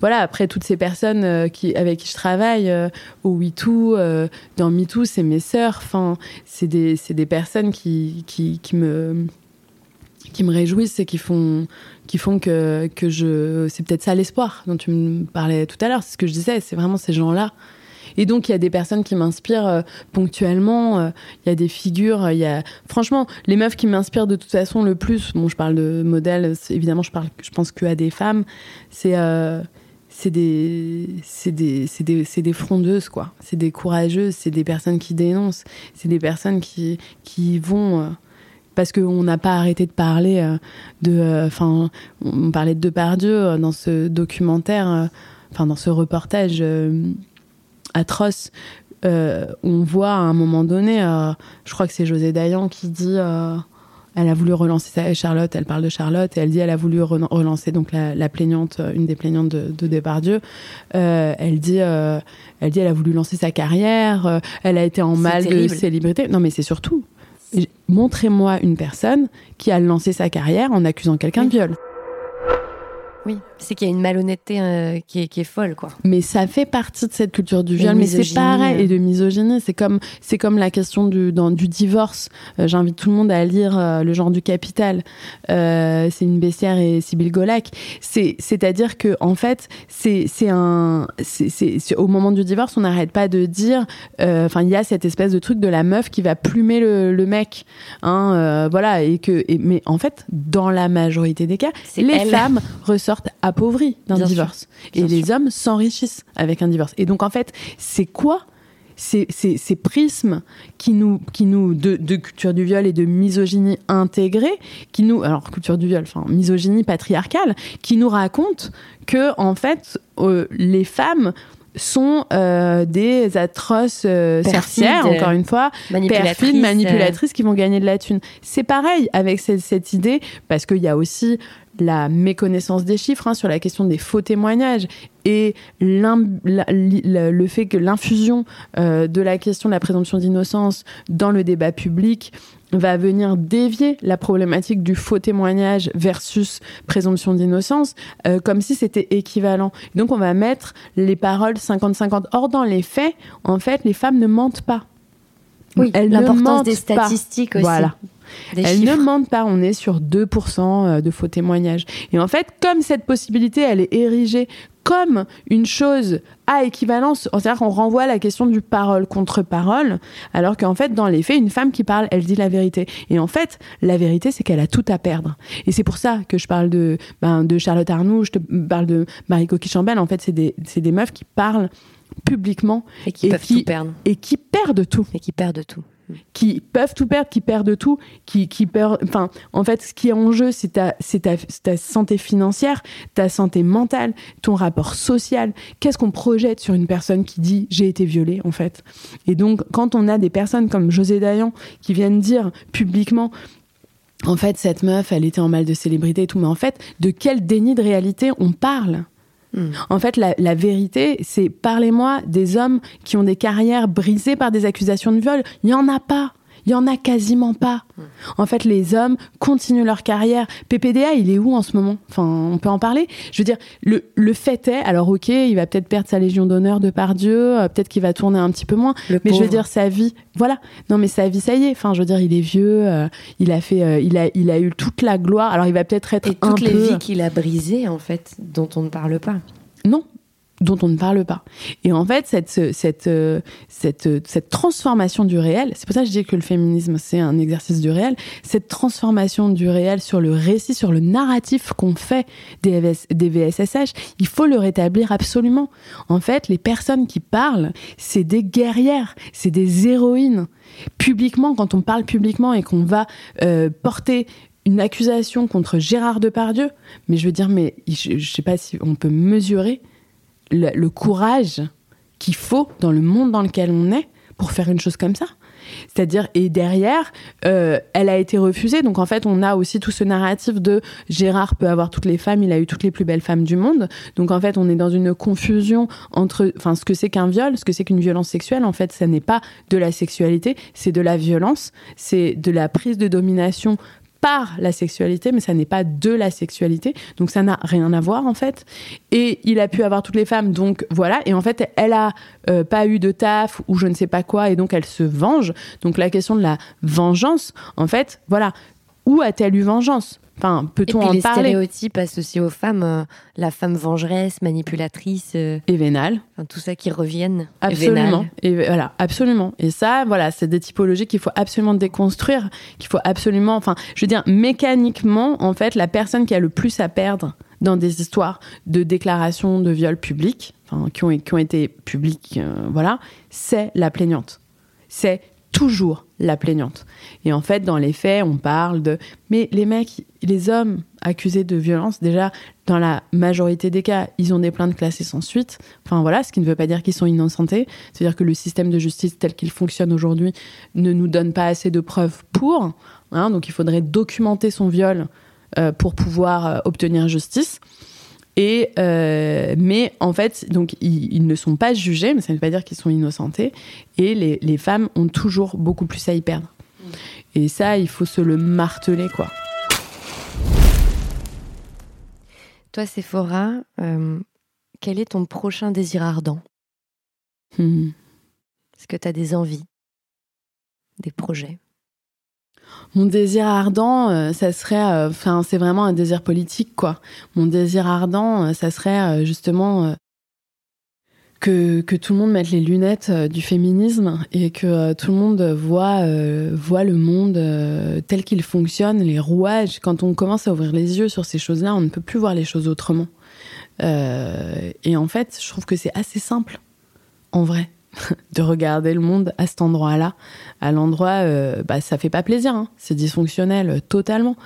voilà, après toutes ces personnes euh, qui, avec qui je travaille euh, au WeToo, euh, dans MeToo, c'est mes sœurs. Enfin, c'est des, des, personnes qui, qui, qui, me qui me réjouissent et qui font qui font que, que je c'est peut-être ça l'espoir dont tu me parlais tout à l'heure c'est ce que je disais c'est vraiment ces gens là et donc il y a des personnes qui m'inspirent ponctuellement il y a des figures il y a franchement les meufs qui m'inspirent de toute façon le plus bon je parle de modèles évidemment je parle je pense que à des femmes c'est c'est des, c'est des, des, des frondeuses, quoi. C'est des courageuses, c'est des personnes qui dénoncent, c'est des personnes qui, qui vont. Euh, parce qu'on n'a pas arrêté de parler euh, de. Euh, enfin, on parlait de Depardieu dans ce documentaire, enfin, dans ce reportage atroce. on voit à un moment donné, je crois que c'est José Dayan qui dit elle a voulu relancer ça. Charlotte, elle parle de Charlotte et elle dit elle a voulu relancer donc la, plaignante, une des plaignantes de, de Depardieu. Euh, elle dit, euh, elle dit elle a voulu lancer sa carrière. Euh, elle a été en mal de célébrité. Non, mais c'est surtout montrez-moi une personne qui a lancé sa carrière en accusant quelqu'un de viol. Oui, c'est qu'il y a une malhonnêteté euh, qui, est, qui, est, folle, quoi. Mais ça fait partie de cette culture du viol, mais c'est pareil, et de misogynie. C'est comme, c'est comme la question du, dans, du divorce. Euh, j'invite tout le monde à lire euh, Le genre du capital. c'est une baissière et Sybille Golac. C'est, c'est-à-dire que, en fait, c'est, un, c'est, au moment du divorce, on n'arrête pas de dire, enfin, il y a cette espèce de truc de la meuf qui va plumer le, le mec, hein, voilà, et que, et, mais en fait, dans la majorité des cas, les femmes ressortent appauvris d'un divorce. et les hommes s'enrichissent avec un divorce. Et donc, en fait, c'est quoi ces, ces, prismes qui nous, qui nous de, culture du viol et de misogynie intégrée, qui nous, alors culture du viol, enfin misogynie patriarcale, qui nous raconte que en fait euh, les femmes sont euh, des atroces euh, sorcières, encore une fois, perfides, manipulatrices qui vont gagner de la thune. C'est pareil avec cette, cette idée, parce qu'il y a aussi la méconnaissance des chiffres hein, sur la question des faux témoignages et le fait que l'infusion euh, de la question de la présomption d'innocence dans le débat public va venir dévier la problématique du faux témoignage versus présomption d'innocence euh, comme si c'était équivalent. Donc on va mettre les paroles 50-50. Or dans les faits, en fait, les femmes ne mentent pas. Oui, l'importance des statistiques aussi. Voilà. Elle ne ment pas, on est sur 2% euh, de faux témoignages. Et en fait, comme cette possibilité, elle est érigée comme une chose à équivalence, c'est-à-dire qu'on renvoie à la question du parole contre parole, alors qu'en fait, dans les faits, une femme qui parle, elle dit la vérité. Et en fait, la vérité, c'est qu'elle a tout à perdre. Et c'est pour ça que je parle de, ben, de Charlotte Arnoux, je te parle de Marie Coquille Chambel. En fait, c'est des, des meufs qui parlent publiquement et qui peuvent tout perdre et qui perdent tout et qui perdent tout qui peuvent tout perdre, qui perdent tout, qui, qui perdent. Enfin, en fait, ce qui est en jeu, c'est ta, ta, ta, santé financière, ta santé mentale, ton rapport social. Qu'est-ce qu'on projette sur une personne qui dit j'ai été violée, en fait? Et donc, quand on a des personnes comme José Dayan qui viennent dire publiquement en fait, cette meuf, elle était en mal de célébrité et tout, mais en fait, de quel déni de réalité on parle? Hmm. En fait, la, vérité, c'est parlez-moi des hommes qui ont des carrières brisées par des accusations de viol. Il n'y en a pas. Il y en a quasiment pas. En fait, les hommes continuent leur carrière. PPDA, il est où en ce moment? Enfin, on peut en parler? Je veux dire, le, le fait est, alors ok, il va peut-être perdre sa Légion d'honneur de par Dieu, euh, peut-être qu'il va tourner un petit peu moins, mais je veux dire, sa vie, voilà. Non, mais sa vie, ça y est. Enfin, je veux dire, il est vieux, euh, il a fait, euh, il a, il a eu toute la gloire. Alors, il va peut-être être, Et toutes les vies qu'il a brisées, en fait, dont on ne parle pas. Non, dont on ne parle pas. Et en fait, cette, cette, cette, cette transformation du réel, c'est pour ça que je dis que le féminisme, c'est un exercice du réel, cette transformation du réel sur le récit, sur le narratif qu'on fait des, des VSSH, il faut le rétablir absolument. En fait, les personnes qui parlent, c'est des guerrières, c'est des héroïnes. Publiquement, quand on parle publiquement et qu'on va euh, porter une accusation contre Gérard Depardieu, mais je veux dire, mais je ne sais pas si on peut mesurer le, courage qu'il faut dans le monde dans lequel on est pour faire une chose comme ça. C'est-à-dire, et derrière, euh, elle a été refusée. Donc en fait, on a aussi tout ce narratif de Gérard peut avoir toutes les femmes, il a eu toutes les plus belles femmes du monde. Donc en fait, on est dans une confusion entre, enfin, ce que c'est qu'un viol, ce que c'est qu'une violence sexuelle. En fait, ça n'est pas de la sexualité, c'est de la violence, c'est de la prise de domination par la sexualité, mais ça n'est pas de la sexualité. Donc ça n'a rien à voir en fait. Et il a pu avoir toutes les femmes, donc voilà. Et en fait, elle a euh, pas eu de taf ou je ne sais pas quoi, et donc elle se venge. Donc la question de la vengeance, en fait, voilà. Où a-t-elle eu vengeance? Enfin, peut-on en les parler Les stéréotypes associés aux femmes, euh, la femme vengeresse, manipulatrice, euh, et vénale, tout ça qui reviennent. Absolument. Et, voilà, absolument. Et ça, voilà, c'est des typologies qu'il faut absolument déconstruire, qu'il faut absolument, enfin, je veux dire, mécaniquement, en fait, la personne qui a le plus à perdre dans des histoires de déclarations de viol publiques, enfin, qui ont, qui ont été publiques, euh, voilà, c'est la plaignante. C'est toujours la plaignante. Et en fait, dans les faits, on parle de... Mais les mecs, les hommes accusés de violence, déjà, dans la majorité des cas, ils ont des plaintes classées sans suite. Enfin voilà, ce qui ne veut pas dire qu'ils sont innocentés. C'est-à-dire que le système de justice tel qu'il fonctionne aujourd'hui ne nous donne pas assez de preuves pour. Hein, donc il faudrait documenter son viol euh, pour pouvoir euh, obtenir justice. Et euh, mais en fait, donc ils, ne sont pas jugés, mais ça ne veut pas dire qu'ils sont innocentés. Et les, les, femmes ont toujours beaucoup plus à y perdre. Et ça, il faut se le marteler, quoi. Toi, Sephora, euh, quel est ton prochain désir ardent? Hmm. Est-ce que tu as des envies, des projets? Mon désir ardent, euh, ça serait, euh, enfin, c'est vraiment un désir politique, quoi. Mon désir ardent, euh, ça serait justement que, que, tout le monde mette les lunettes du féminisme et que tout le monde voit, voit le monde tel qu'il fonctionne, les rouages. Quand on commence à ouvrir les yeux sur ces choses-là, on ne peut plus voir les choses autrement. et en fait, je trouve que c'est assez simple, en vrai. de regarder le monde à cet endroit-là. À l'endroit, euh, bah, ça fait pas plaisir, hein. c'est dysfonctionnel euh, totalement.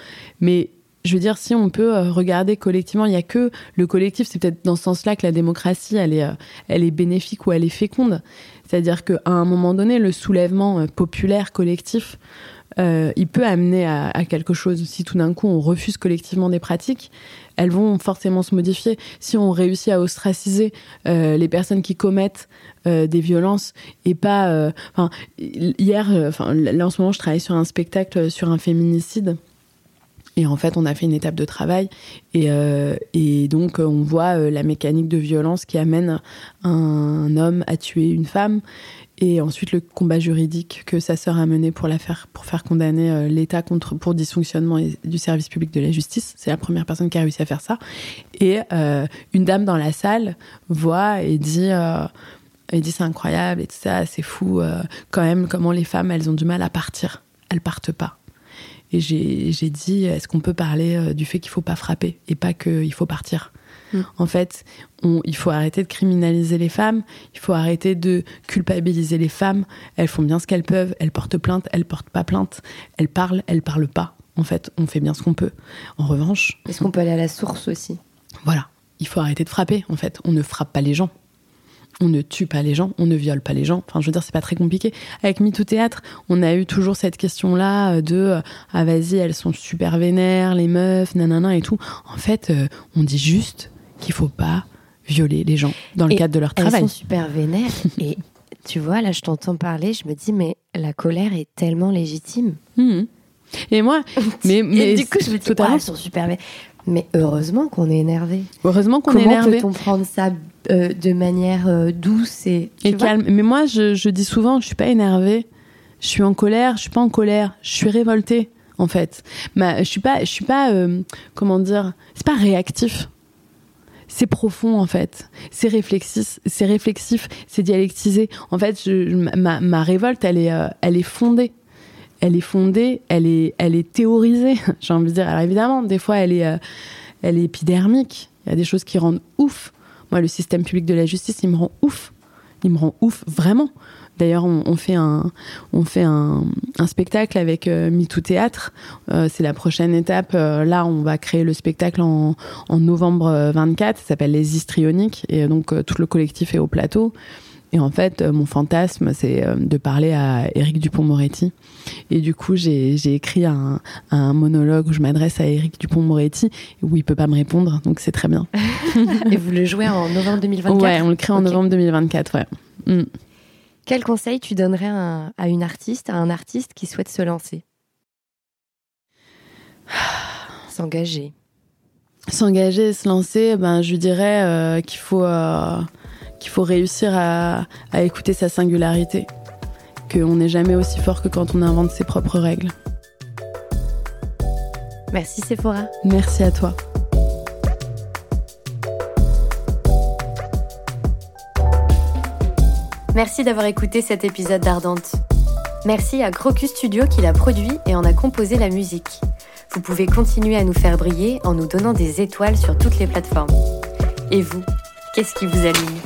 Mais je veux dire, si on peut euh, regarder collectivement, il n'y a que le collectif, c'est peut-être dans ce sens-là que la démocratie, elle est, elle est bénéfique ou elle est féconde. C'est-à-dire qu'à un moment donné, le soulèvement populaire collectif, il peut amener à, quelque chose. Si tout d'un coup on refuse collectivement des pratiques, elles vont forcément se modifier. Si on réussit à ostraciser les personnes qui commettent euh, des violences et pas. Euh, hier, euh, enfin là en ce moment, je travaille sur un spectacle sur un féminicide. Et en fait, on a fait une étape de travail et, et donc on voit la mécanique de violence qui amène un homme à tuer une femme et ensuite le combat juridique que sa sœur a mené pour faire pour faire condamner l'État contre pour dysfonctionnement du service public de la justice. C'est la première personne qui a réussi à faire ça. Et une dame dans la salle voit et dit elle dit c'est incroyable et tout ça, c'est fou euh, quand même comment les femmes elles ont du mal à partir, elles partent pas. Et j'ai dit est-ce qu'on peut parler euh, du fait qu'il faut pas frapper et pas qu'il faut partir? Mm. En fait, il faut arrêter de criminaliser les femmes, il faut arrêter de culpabiliser les femmes. Elles font bien ce qu'elles peuvent, elles portent plainte, elles portent pas plainte, elles parlent, elles parlent pas. En fait, on fait bien ce qu'on peut. En revanche. Est-ce qu'on peut aller à la source aussi Voilà. Il faut arrêter de frapper, en fait. On ne frappe pas les gens on ne tue pas les gens, on ne viole pas les gens. Enfin, je veux dire, c'est pas très compliqué. Avec MeToo Théâtre, on a eu toujours cette question-là euh, de euh, ah vas-y, elles sont super vénères, les meufs, nanana et tout. En fait, euh, on dit juste qu'il faut pas violer les gens dans le cadre de leur travail. Elles sont super vénères et tu vois, là, je t'entends parler, je me dis mais la colère est tellement légitime. Mmh. Et moi, mais, mais du coup, je me dis, elles sont super vénères. Mais heureusement qu'on est énervé. Heureusement qu'on est énervé. Comment peut-on prendre ça euh, de manière euh, douce et, calme Mais moi, je, dis souvent, je suis pas énervée. Je suis en colère. Je suis pas en colère. Je suis révoltée, en fait. Ma, je suis pas, je suis pas, euh, comment dire C'est pas réactif. C'est profond en fait, c'est réflexif, c'est réflexif, c'est dialectisé. En fait, ma, ma, révolte, elle est, elle est fondée elle est fondée, elle est, elle est théorisée, j'ai envie de dire. Alors évidemment, des fois, elle est, euh, elle est épidermique. Il y a des choses qui rendent ouf. Moi, le système public de la justice, il me rend ouf. Il me rend ouf, vraiment. D'ailleurs, on, fait un, spectacle avec euh, Théâtre. Euh, c'est la prochaine étape. là, on va créer le spectacle en, en novembre 24. Ça s'appelle Les Histrioniques. Et donc, tout le collectif est au plateau. Et en fait, euh, mon fantasme, c'est euh, de parler à Éric Dupont-Moretti. Et du coup, j'ai écrit un, un, monologue où je m'adresse à Éric Dupont-Moretti, où il peut pas me répondre, donc c'est très bien. Et vous le jouez en novembre 2024 Ouais, on le crée en novembre 2024, ouais. Mm. Quel conseil tu donnerais à, une artiste, à un artiste qui souhaite se lancer? S'engager. S'engager, se lancer, ben, je dirais euh, qu'il faut qu'il faut réussir à, écouter sa singularité, qu'on n'est jamais aussi fort que quand on invente ses propres règles. Merci Sephora. Merci à toi. Merci d'avoir écouté cet épisode d'Ardente. Merci à Crocus Studio qui l'a produit et en a composé la musique. Vous pouvez continuer à nous faire briller en nous donnant des étoiles sur toutes les plateformes. Et vous, qu'est-ce qui vous aligne